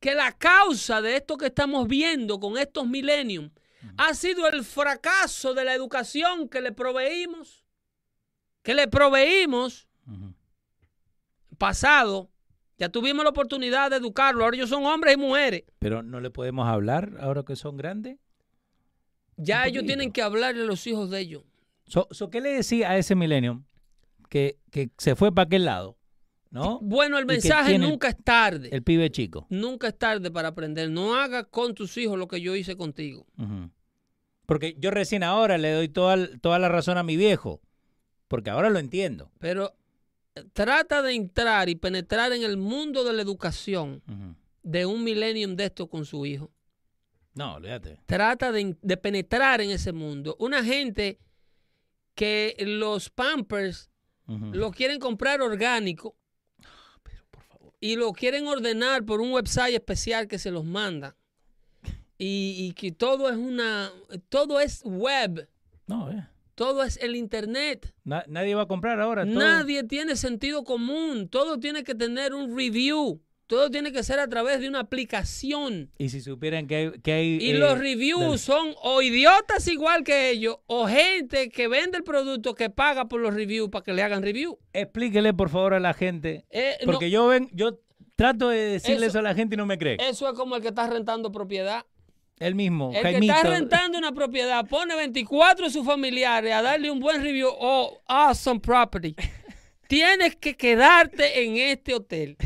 que la causa de esto que estamos viendo con estos milenios ha sido el fracaso de la educación que le proveímos, que le proveímos pasado, ya tuvimos la oportunidad de educarlos. Ahora ellos son hombres y mujeres. Pero no le podemos hablar ahora que son grandes. Ya ellos tienen que hablarle a los hijos de ellos. ¿Qué le decía a ese milenio que, se fue para aquel lado? ¿no? Bueno, el mensaje nunca es tarde. El pibe chico. Nunca es tarde para aprender. No haga con tus hijos lo que yo hice contigo. Porque yo recién ahora le doy toda, toda la razón a mi viejo. Porque ahora lo entiendo. Pero trata de entrar y penetrar en el mundo de la educación de un millennium de esto con su hijo. No, olvídate. Trata de, penetrar en ese mundo. Una gente que los Pampers lo quieren comprar orgánico. Y lo quieren ordenar por un website especial que se los manda. Y, y que todo es una. Todo es web. No, eh. Todo es el Internet. nadie va a comprar ahora. Nadie tiene sentido común. Todo tiene que tener un review. Todo tiene que ser a través de una aplicación. Y si supieran que hay... Que hay Y eh, los reviews son o idiotas igual que ellos o gente que vende el producto que paga por los reviews para que le hagan review. Explíquele, por favor, a la gente. Eh, no, Porque yo ven, yo trato de decirle Eso- eso a la gente y no me cree. eso es como el que está rentando propiedad. Él mismo, El Jaimito. que está rentando una propiedad pone 24 de sus familiares a darle un buen review o awesome property. Tienes que quedarte en este hotel.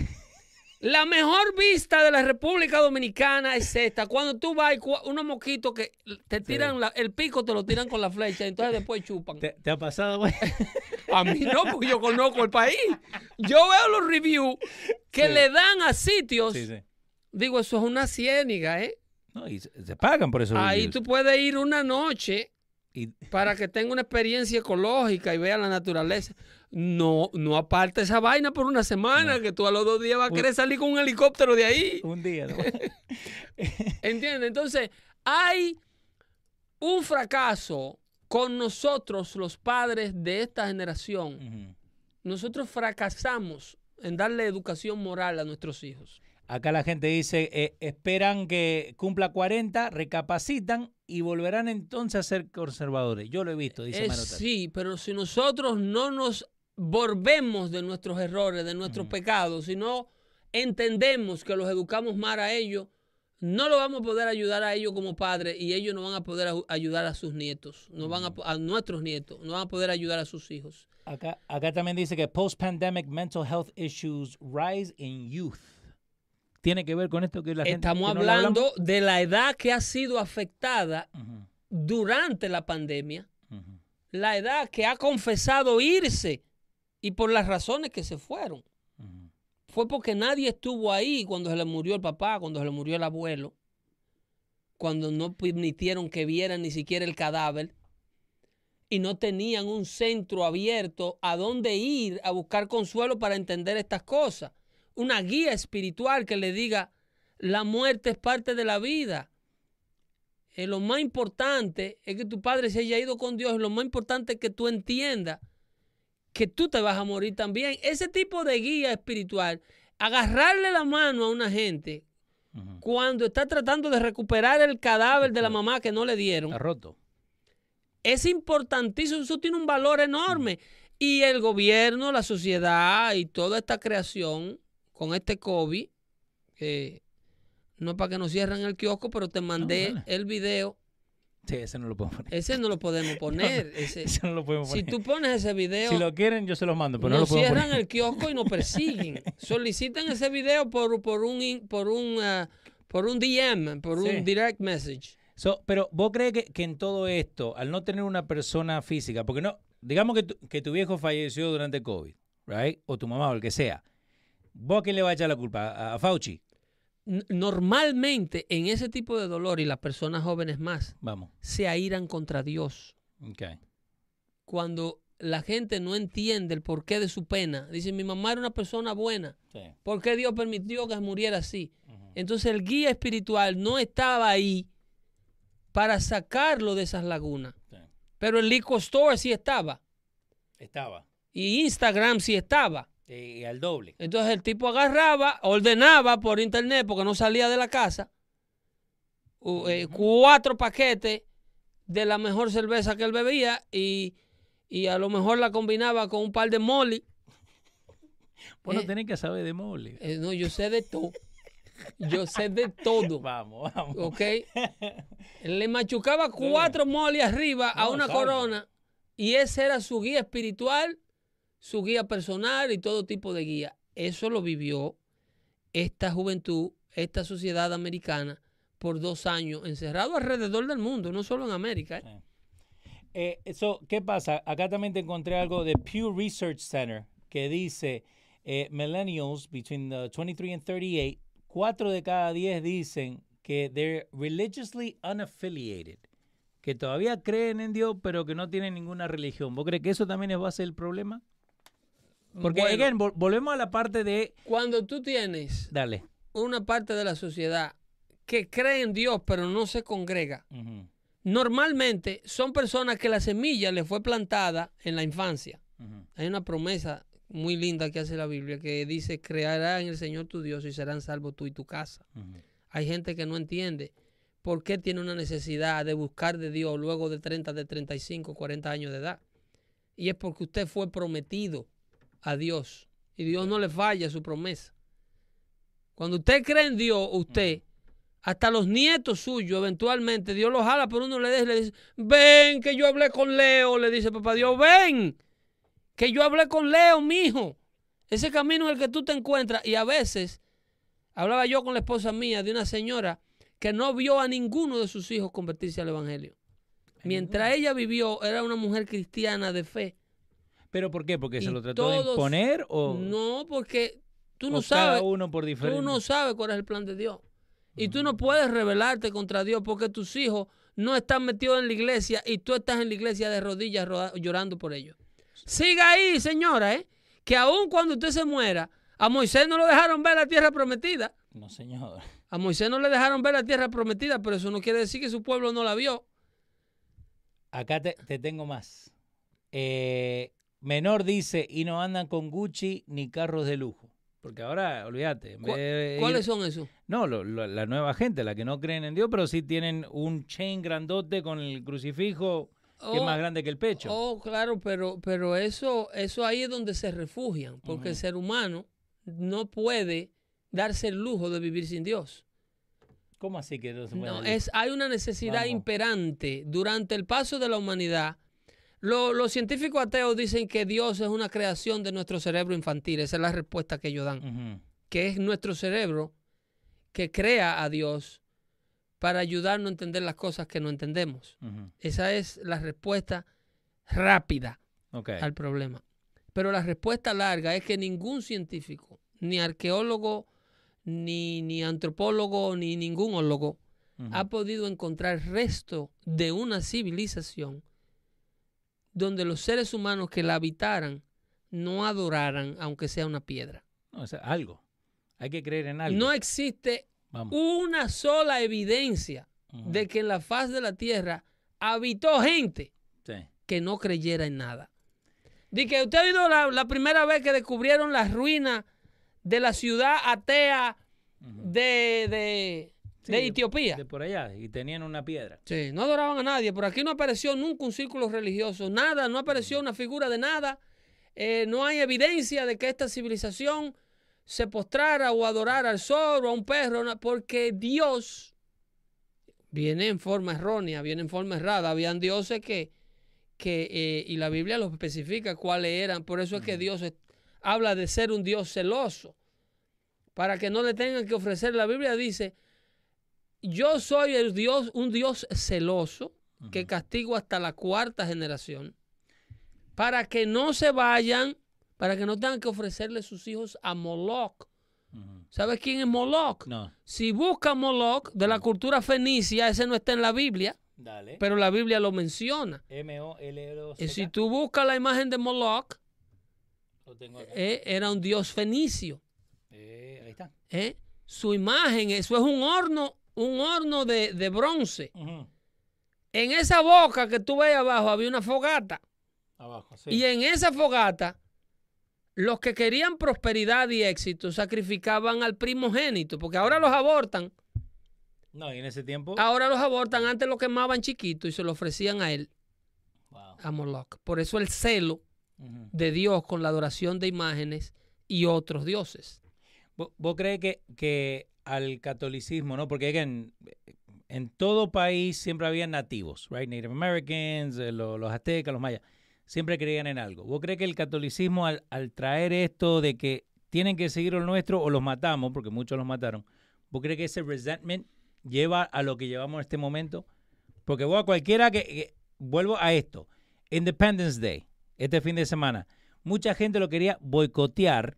La mejor vista de la República Dominicana es esta. Cuando tú vas, unos mosquitos que te tiran la- el pico, te lo tiran con la flecha, entonces después chupan. ¿Te, te ha pasado, güey? A mí no, porque yo conozco el país. Yo veo los reviews que Sí. le dan a sitios. sí. Digo, eso es una ciéniga, ¿eh? No, y se, pagan por eso. Ahí tú puedes ir una noche Y, para que tenga una experiencia ecológica y vea la naturaleza. No, no aparte esa vaina por una semana, que tú a los dos días vas a querer salir con un helicóptero de ahí. un día, ¿no? ¿Entiendes? Entonces, hay un fracaso con nosotros, los padres de esta generación. Nosotros fracasamos en darle educación moral a nuestros hijos. Acá la gente dice, eh, esperan que cumpla 40, recapacitan y volverán entonces a ser conservadores. Yo lo he visto, dice Manota. sí, pero si nosotros no nos volvemos de nuestros errores, de nuestros pecados, si no entendemos que los educamos mal a ellos, no lo vamos a poder ayudar a ellos como padres y ellos no van a poder ayu- ayudar a sus nietos, no van a, po- a nuestros nietos, no van a poder ayudar a sus hijos. Acá, acá también dice que post-pandemic mental health issues rise in youth. Tiene que ver con esto que la gente... Estamos no hablando de la edad que ha sido afectada durante la pandemia, la edad que ha confesado irse y por las razones que se fueron. Fue porque nadie estuvo ahí cuando se le murió el papá, cuando se le murió el abuelo, cuando no permitieron que vieran ni siquiera el cadáver y no tenían un centro abierto a donde ir a buscar consuelo para entender estas cosas. Una guía espiritual que le diga, la muerte es parte de la vida. Eh, lo más importante es que tu padre se haya ido con Dios lo más importante es que tú entiendas que tú te vas a morir también. Ese tipo de guía espiritual, agarrarle la mano a una gente cuando está tratando de recuperar el cadáver de la mamá que no le dieron, Está roto. es importantísimo, eso tiene un valor enorme. Y el gobierno, la sociedad y toda esta creación con este COVID, no es para que nos cierren el kiosco, pero te mandé el video. Sí, ese no lo podemos poner. Ese no lo podemos poner. ese- Ese no lo podemos si poner. tú pones ese video, Si lo quieren, yo se los mando, pero no lo podemos cierran poner. el kiosco y nos persiguen. Soliciten ese video por, por un por un ah, por un DM, por Sí. un direct message. So, pero vos crees que, que en todo esto, al no tener una persona física, porque no, digamos que tu, que tu viejo falleció durante COVID, right? O tu mamá o el que sea. ¿Vos a quién le vas a echar la culpa? ¿A, Fauci? Normalmente en ese tipo de dolor y las personas jóvenes más Vamos. se airan contra Dios. Ok. Cuando la gente no entiende el porqué de su pena, dicen mi mamá era una persona buena, Sí. ¿por qué Dios permitió que muriera así? Entonces el guía espiritual no estaba ahí para sacarlo de esas lagunas. Sí. Pero el liquor store sí estaba. Estaba. Y Instagram sí estaba. Y al doble. Entonces el tipo agarraba, ordenaba por internet porque no salía de la casa eh, cuatro paquetes de la mejor cerveza que él bebía y, y a lo mejor la combinaba con un par de molly. Vos no Eh. tenés que saber de mole. Eh, no, yo sé de todo. Yo sé de todo. Vamos, vamos. ¿Ok? Le machucaba cuatro molly arriba a una corona y ese era su guía espiritual, su guía personal y todo tipo de guía. Eso lo vivió esta juventud, esta sociedad americana por dos años, encerrado alrededor del mundo, no solo en América. ¿eh? Eh, ¿Qué pasa? Acá también te encontré algo de Pew Research Center que dice eh, millennials between the 23 and 38, 4 de cada 10 dicen que they're religiously unaffiliated, que todavía creen en Dios pero que no tienen ninguna religión. ¿Vos crees que eso también es base del problema? Porque, Bueno, again, vol- volvemos a la parte de... cuando tú tienes Dale. una parte de la sociedad que cree en Dios pero no se congrega, normalmente son personas que la semilla le fue plantada en la infancia. Hay una promesa muy linda que hace la Biblia, que dice, creará en el Señor tu Dios y serán salvos tú y tu casa. Hay gente que no entiende por qué tiene una necesidad de buscar de Dios luego de 30, de 35, 40 años de edad. Y es porque usted fue prometido a Dios y Dios no le falla su promesa. Cuando usted cree en Dios, usted, hasta los nietos suyos, eventualmente Dios los jala, pero uno le dice, le dice, ven que yo hablé con Leo, le dice papá Dios, ven que yo hablé con Leo, mijo. Ese camino en el que tú te encuentras y a veces Hablaba yo con la esposa mía de una señora que no vio a ninguno de sus hijos convertirse al Evangelio. Mientras ella vivió, era una mujer cristiana de fe. ¿Pero por qué? ¿Porque se lo trató de imponer o, No, porque tú no o cada sabes, uno por diferente? tú no sabes cuál es el plan de Dios. Y tú no puedes rebelarte contra Dios porque tus hijos no están metidos en la iglesia y tú estás en la iglesia de rodillas llorando por ellos. Siga ahí, señora, ¿eh? que aun cuando usted se muera, a Moisés no lo dejaron ver la tierra prometida. No, señor. A Moisés no le dejaron ver la tierra prometida, pero eso no quiere decir que su pueblo no la vio. Acá te, te tengo más. Eh, menor dice, y no andan con Gucci ni carros de lujo. Porque ahora, olvídate. en ¿Cuá- vez de ir- ¿Cuáles son esos? No, lo- lo- la nueva gente, la que no creen en Dios, pero sí tienen un chain grandote con el crucifijo que es Oh, más grande que el pecho. Oh, claro, pero, pero eso, eso ahí es donde se refugian, porque el Ujú. ser humano no puede darse el lujo de vivir sin Dios. ¿Cómo así que no se puede No, decir? es, hay una necesidad Vamos. imperante durante el paso de la humanidad. Lo- los científicos ateos dicen que Dios es una creación de nuestro cerebro infantil. Esa es la respuesta que ellos dan. Que es nuestro cerebro que crea a Dios para ayudarnos a entender las cosas que no entendemos. Esa es la respuesta rápida al problema. Pero la respuesta larga es que ningún científico, ni arqueólogo, ni, ni antropólogo, ni ningún ólogo ha podido encontrar resto de una civilización donde los seres humanos que la habitaran no adoraran, aunque sea una piedra. No, o sea, algo. Hay que creer en algo. No existe Vamos. una sola evidencia de que en la faz de la tierra habitó gente Sí. que no creyera en nada. De que usted ha oído la, la primera vez que descubrieron las ruinas de la ciudad atea de, de, Sí, de Etiopía. De por allá. Y tenían una piedra. Sí, no adoraban a nadie. Por aquí no apareció nunca un círculo religioso, nada, no apareció una figura de nada. Eh, no hay evidencia de que esta civilización se postrara o adorara al sol o a un perro, porque Dios viene en forma errónea, viene en forma errada. Habían dioses que, que eh, y la Biblia los especifica cuáles eran. Por eso es que Dios es- habla de ser un Dios celoso, para que no le tengan que ofrecer. La Biblia dice, yo soy el Dios, un Dios celoso que castigo hasta la cuarta generación para que no se vayan, para que no tengan que ofrecerle sus hijos a Moloch. ¿Sabes quién es Moloch? No. Si busca Moloch de la cultura fenicia, ese no está en la Biblia, Dale. pero la Biblia lo menciona. M-O-L-L-O-C-K. Y si tú buscas la imagen de Moloch, Lo tengo acá. eh, era un dios fenicio. Eh, ahí está. ¿eh? Su imagen, eso es un horno, un horno de, de bronce. En esa boca que tú ves abajo había una fogata. Abajo, sí. Y en esa fogata, los que querían prosperidad y éxito sacrificaban al primogénito, porque ahora los abortan. No, y en ese tiempo. Ahora los abortan, antes lo quemaban chiquito y se lo ofrecían a él, Wow. a Moloch. Por eso el celo de Dios con la adoración de imágenes y otros dioses. ¿Vos, vos crees que, que al catolicismo, ¿no? Porque again, en todo país siempre había nativos, right? Native Americans, eh, lo- los aztecas, los mayas, siempre creían en algo. ¿Vos crees que el catolicismo al, al traer esto de que tienen que seguir lo nuestro o los matamos, porque muchos los mataron, ¿vos crees que ese resentment lleva a lo que llevamos en este momento? Porque vos a cualquiera que- vuelvo a esto, Independence Day, este fin de semana, mucha gente lo quería boicotear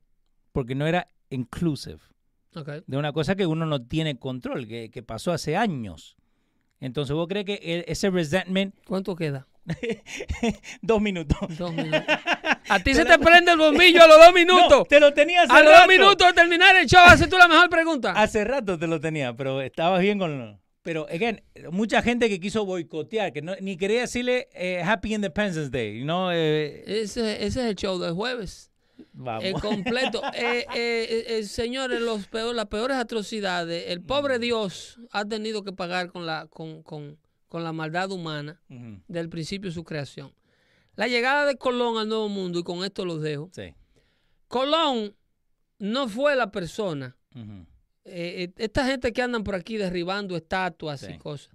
porque no era inclusive Ok. de una cosa que uno no tiene control, que, que pasó hace años. Entonces, ¿vos crees que e- ese resentment, ¿Cuánto queda? dos minutos. Dos minutos. A ti se te prende el bombillo a los dos minutos. No, te lo tenía hace a los rato. dos minutos de terminar el show, haces tú la mejor pregunta. Hace rato te lo tenía, pero estabas bien con... Pero, again, mucha gente que quiso boicotear, que no, ni quería decirle eh, Happy Independence Day, ¿no? Eh, Ese, ese es el show del jueves. Vamos. Eh, completo. Eh, eh, eh, señores, los peor, las peores atrocidades. El pobre Mm. Dios ha tenido que pagar con la, con, con- con la maldad humana del principio de su creación. La llegada de Colón al Nuevo Mundo, y con esto los dejo. Sí. Colón no fue la persona. eh, esta gente que andan por aquí derribando estatuas y cosas.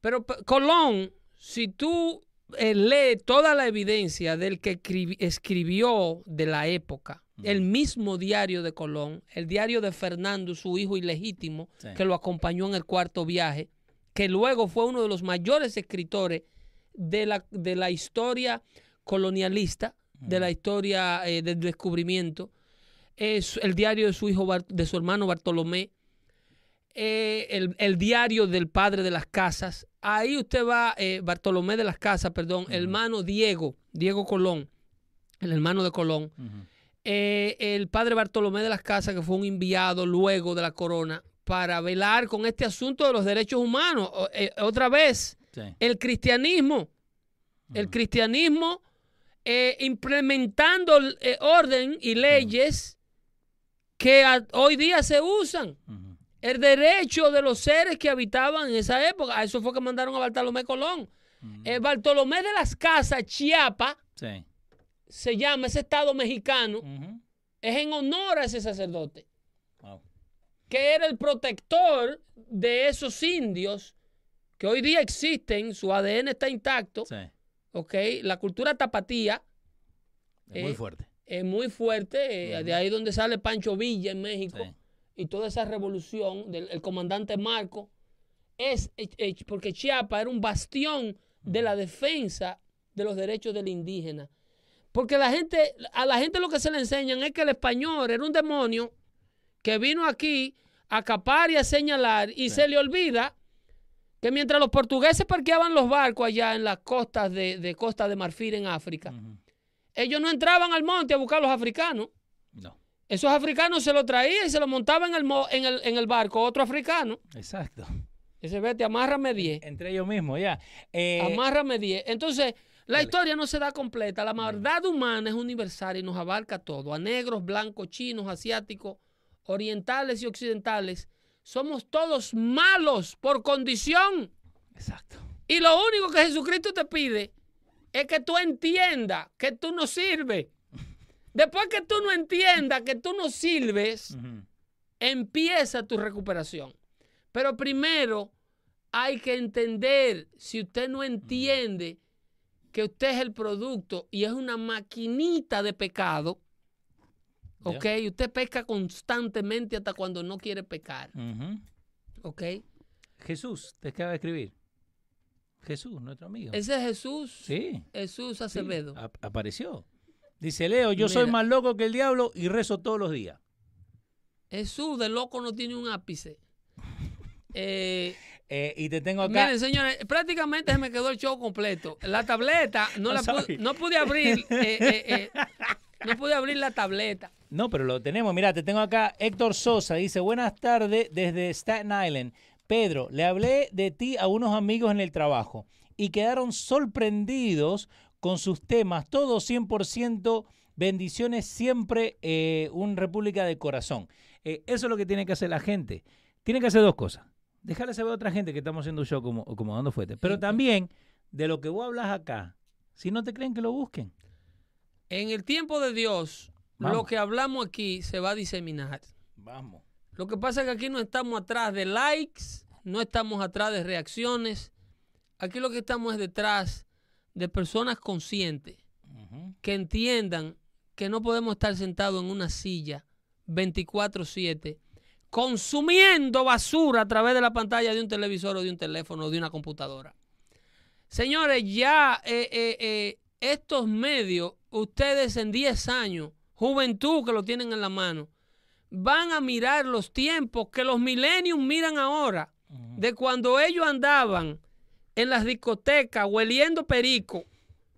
Pero pe- Colón, si tú eh, lees toda la evidencia del que escribi- escribió de la época, el mismo diario de Colón, el diario de Fernando, su hijo ilegítimo, Sí. que lo acompañó en el cuarto viaje, que luego fue uno de los mayores escritores de la, de la historia colonialista, de la historia eh, del descubrimiento, es el diario de su hijo, de su hermano Bartolomé, eh, el, el diario del padre de las casas. Ahí usted va, eh, Bartolomé de las casas, perdón, hermano Diego, Diego Colón, el hermano de Colón. Eh, el padre Bartolomé de las casas, que fue un enviado luego de la corona para velar con este asunto de los derechos humanos. O- eh, otra vez, Sí. el cristianismo, el cristianismo implementando orden y leyes que a- hoy día se usan. El derecho de los seres que habitaban en esa época. A eso fue que mandaron a Bartolomé Colón. El Bartolomé de las Casas, Chiapa, Sí. se llama ese estado mexicano, es en honor a ese sacerdote, Wow. que era el protector de esos indios que hoy día existen, su ADN está intacto, Sí. ¿ok? La cultura tapatía Es muy Eh, fuerte. es muy fuerte, eh, de ahí donde sale Pancho Villa en México. Sí. Y toda esa revolución del el comandante Marco es eh, eh, porque Chiapas era un bastión de la defensa de los derechos del indígena. Porque la gente, a la gente lo que se le enseñan es que el español era un demonio que vino aquí a capar y a señalar y se le olvida que mientras los portugueses parqueaban los barcos allá en las costas de, de Costa de Marfil en África, ellos no entraban al monte a buscar a los africanos. No. Esos africanos se lo traían y se lo montaban en el, mo- en el, en el barco otro africano. Exacto. Ese vete, amárrame 10. Entre ellos mismos, ya. Eh, Amárrame 10. Entonces, la historia no se da completa. La maldad humana es universal y nos abarca todo. A negros, blancos, chinos, asiáticos, orientales y occidentales. Somos todos malos por condición. exacto. Y lo único que Jesucristo te pide es que tú entiendas que tú no sirves. Después que tú no entiendas que tú no sirves, empieza tu recuperación. Pero primero hay que entender, si usted no entiende que usted es el producto y es una maquinita de pecado. ¿ok? Usted peca constantemente hasta cuando no quiere pecar. ¿ok? Jesús, te acaba de escribir. Jesús, nuestro amigo. Ese es Jesús, Sí. Jesús Acevedo. ap- apareció. Dice Leo, yo soy más loco que el diablo y rezo todos los días. Jesús de loco no tiene un ápice. Eh, Eh, y te tengo acá. Miren, señores, prácticamente se me quedó el show completo. La tableta, no, la pude, no pude abrir. eh, no pude abrir la tableta. No, pero lo tenemos. Mira, te tengo acá. Héctor Sosa dice, buenas tardes desde Staten Island. Pedro, le hablé de ti a unos amigos en el trabajo y quedaron sorprendidos con sus temas. Todos 100% bendiciones, siempre eh, un República de Corazón. Eh, eso es lo que tiene que hacer la gente. Tiene que hacer dos cosas. Dejarle saber a otra gente que estamos haciendo un show como, como dando fuerte. Pero también de lo que vos hablas acá, si no te creen que lo busquen. En el tiempo de Dios, lo que hablamos aquí se va a diseminar. Vamos. Lo que pasa es que aquí no estamos atrás de likes, no estamos atrás de reacciones. Aquí lo que estamos es detrás de personas conscientes que entiendan que no podemos estar sentados en una silla 24/7 consumiendo basura a través de la pantalla de un televisor o de un teléfono o de una computadora. Señores, ya eh, eh, eh, estos medios, ustedes en 10 años, juventud que lo tienen en la mano, van a mirar los tiempos que los millennials miran ahora, de cuando ellos andaban en las discotecas hueliendo perico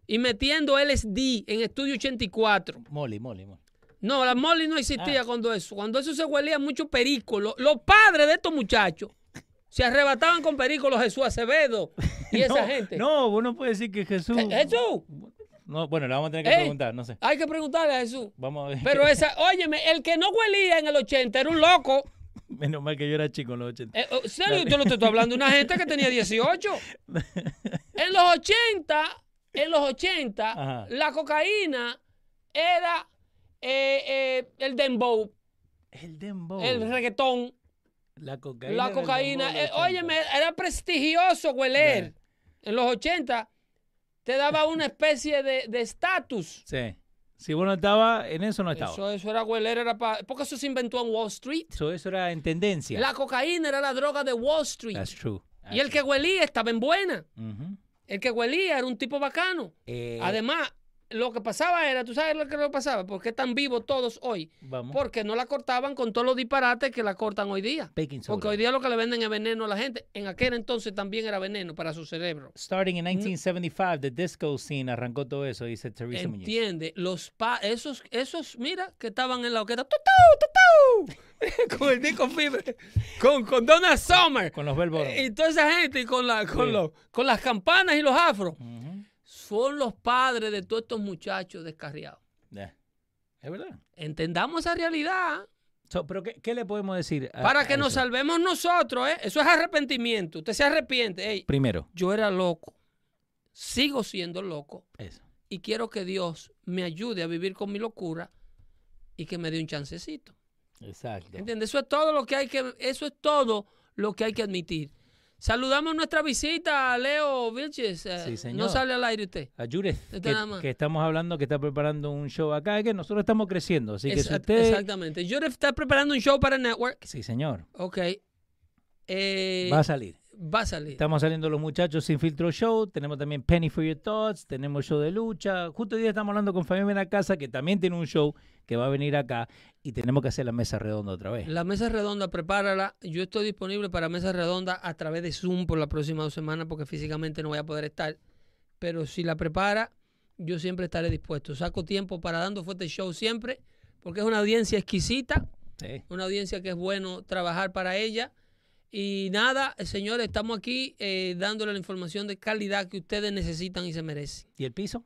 y metiendo LSD en Estudio 84. Molly, Molly, Molly. No, la Molly no existía Ah. cuando eso. Cuando eso se huelía mucho perico. Lo- los padres de estos muchachos se arrebataban con perico los Jesús Acevedo y esa gente. No, vos no puedes decir que Jesús. Je- Jesús. No, bueno, le vamos a tener que Ey. preguntar, no sé. Hay que preguntarle a Jesús. Vamos a ver. Pero esa, óyeme, el que no huelía en el 80 era un loco. Menos mal que yo era chico en los 80. Eh, oh, serio, yo no te estoy hablando de una gente que tenía 18. En los 80, en los 80, Ajá. la cocaína era eh, eh, el dembow, El dembow. el reggaetón, la cocaína. la cocaína. de Eh, los 80. óyeme, era prestigioso hueler. En los 80 te daba una especie de de estatus. Sí. Si vos no estabas, en eso no estaba. Eso, Eso, era hueler, era pa- porque eso se inventó en Wall Street. eso, era en tendencia. La cocaína era la droga de Wall Street. That's true. Y el que huelía estaba en buena. Ujú. El que huelía era un tipo bacano. Eh, Además, lo que pasaba era, ¿tú sabes lo que lo pasaba? ¿Por qué están vivos todos hoy? vamos. Porque no la cortaban con todos los disparates que la cortan hoy día. Porque hoy día lo que le venden es veneno a la gente. En aquel entonces también era veneno para su cerebro. Starting in 1975, the disco scene arrancó todo eso, dice Teresa Muñoz. Entiende, los pa esos, esos, mira, que estaban en la orquesta, ¡tutú, tutú! con el disco fibre, con, con Donna Summer, Con los Bell Bottom. y toda esa gente, y con, la, con, Sí. los, con las campanas y los afros, Ujú. Son los padres de todos estos muchachos descarriados. Yeah. Es verdad. Entendamos esa realidad So, pero ¿qué, qué le podemos decir? a- para que nos salvemos nosotros, ¿eh? Eso es arrepentimiento. Usted se arrepiente. Primero, yo era loco, sigo siendo loco eso. y quiero que Dios me ayude a vivir con mi locura y que me dé un chancecito. Exacto. ¿Entiendes? Eso es todo lo que hay que, eso es todo lo que hay que admitir. Saludamos nuestra visita a Leo Vilches. eh, Sí, señor. No sale al aire usted. A Judith, que, estamos hablando, que está preparando un show acá, es que nosotros estamos creciendo. Así que si usted... Exactamente. Yo está preparando un show para Network. Sí, señor. Ok. Eh, Va a salir. Va a salir. Estamos saliendo los muchachos sin filtro show. Tenemos también Penny for Your Thoughts. Tenemos show de lucha. Justo hoy día estamos hablando con Fabián la Casa, que también tiene un show que va a venir acá. Y tenemos que hacer la mesa redonda otra vez. La mesa redonda, prepárala. Yo estoy disponible para mesa redonda a través de Zoom por las próximas dos semanas porque físicamente no voy a poder estar. Pero si la prepara, yo siempre estaré dispuesto. Saco tiempo para dando fuerte show siempre porque es una audiencia exquisita, Sí. una audiencia que es bueno trabajar para ella. Y nada, eh, señores, estamos aquí eh, dándole la información de calidad que ustedes necesitan y se merecen. ¿Y el piso?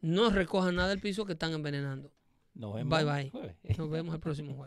No recojan nada del piso que están envenenando. Nos vemos Bye bye. jueves. Nos vemos el próximo jueves.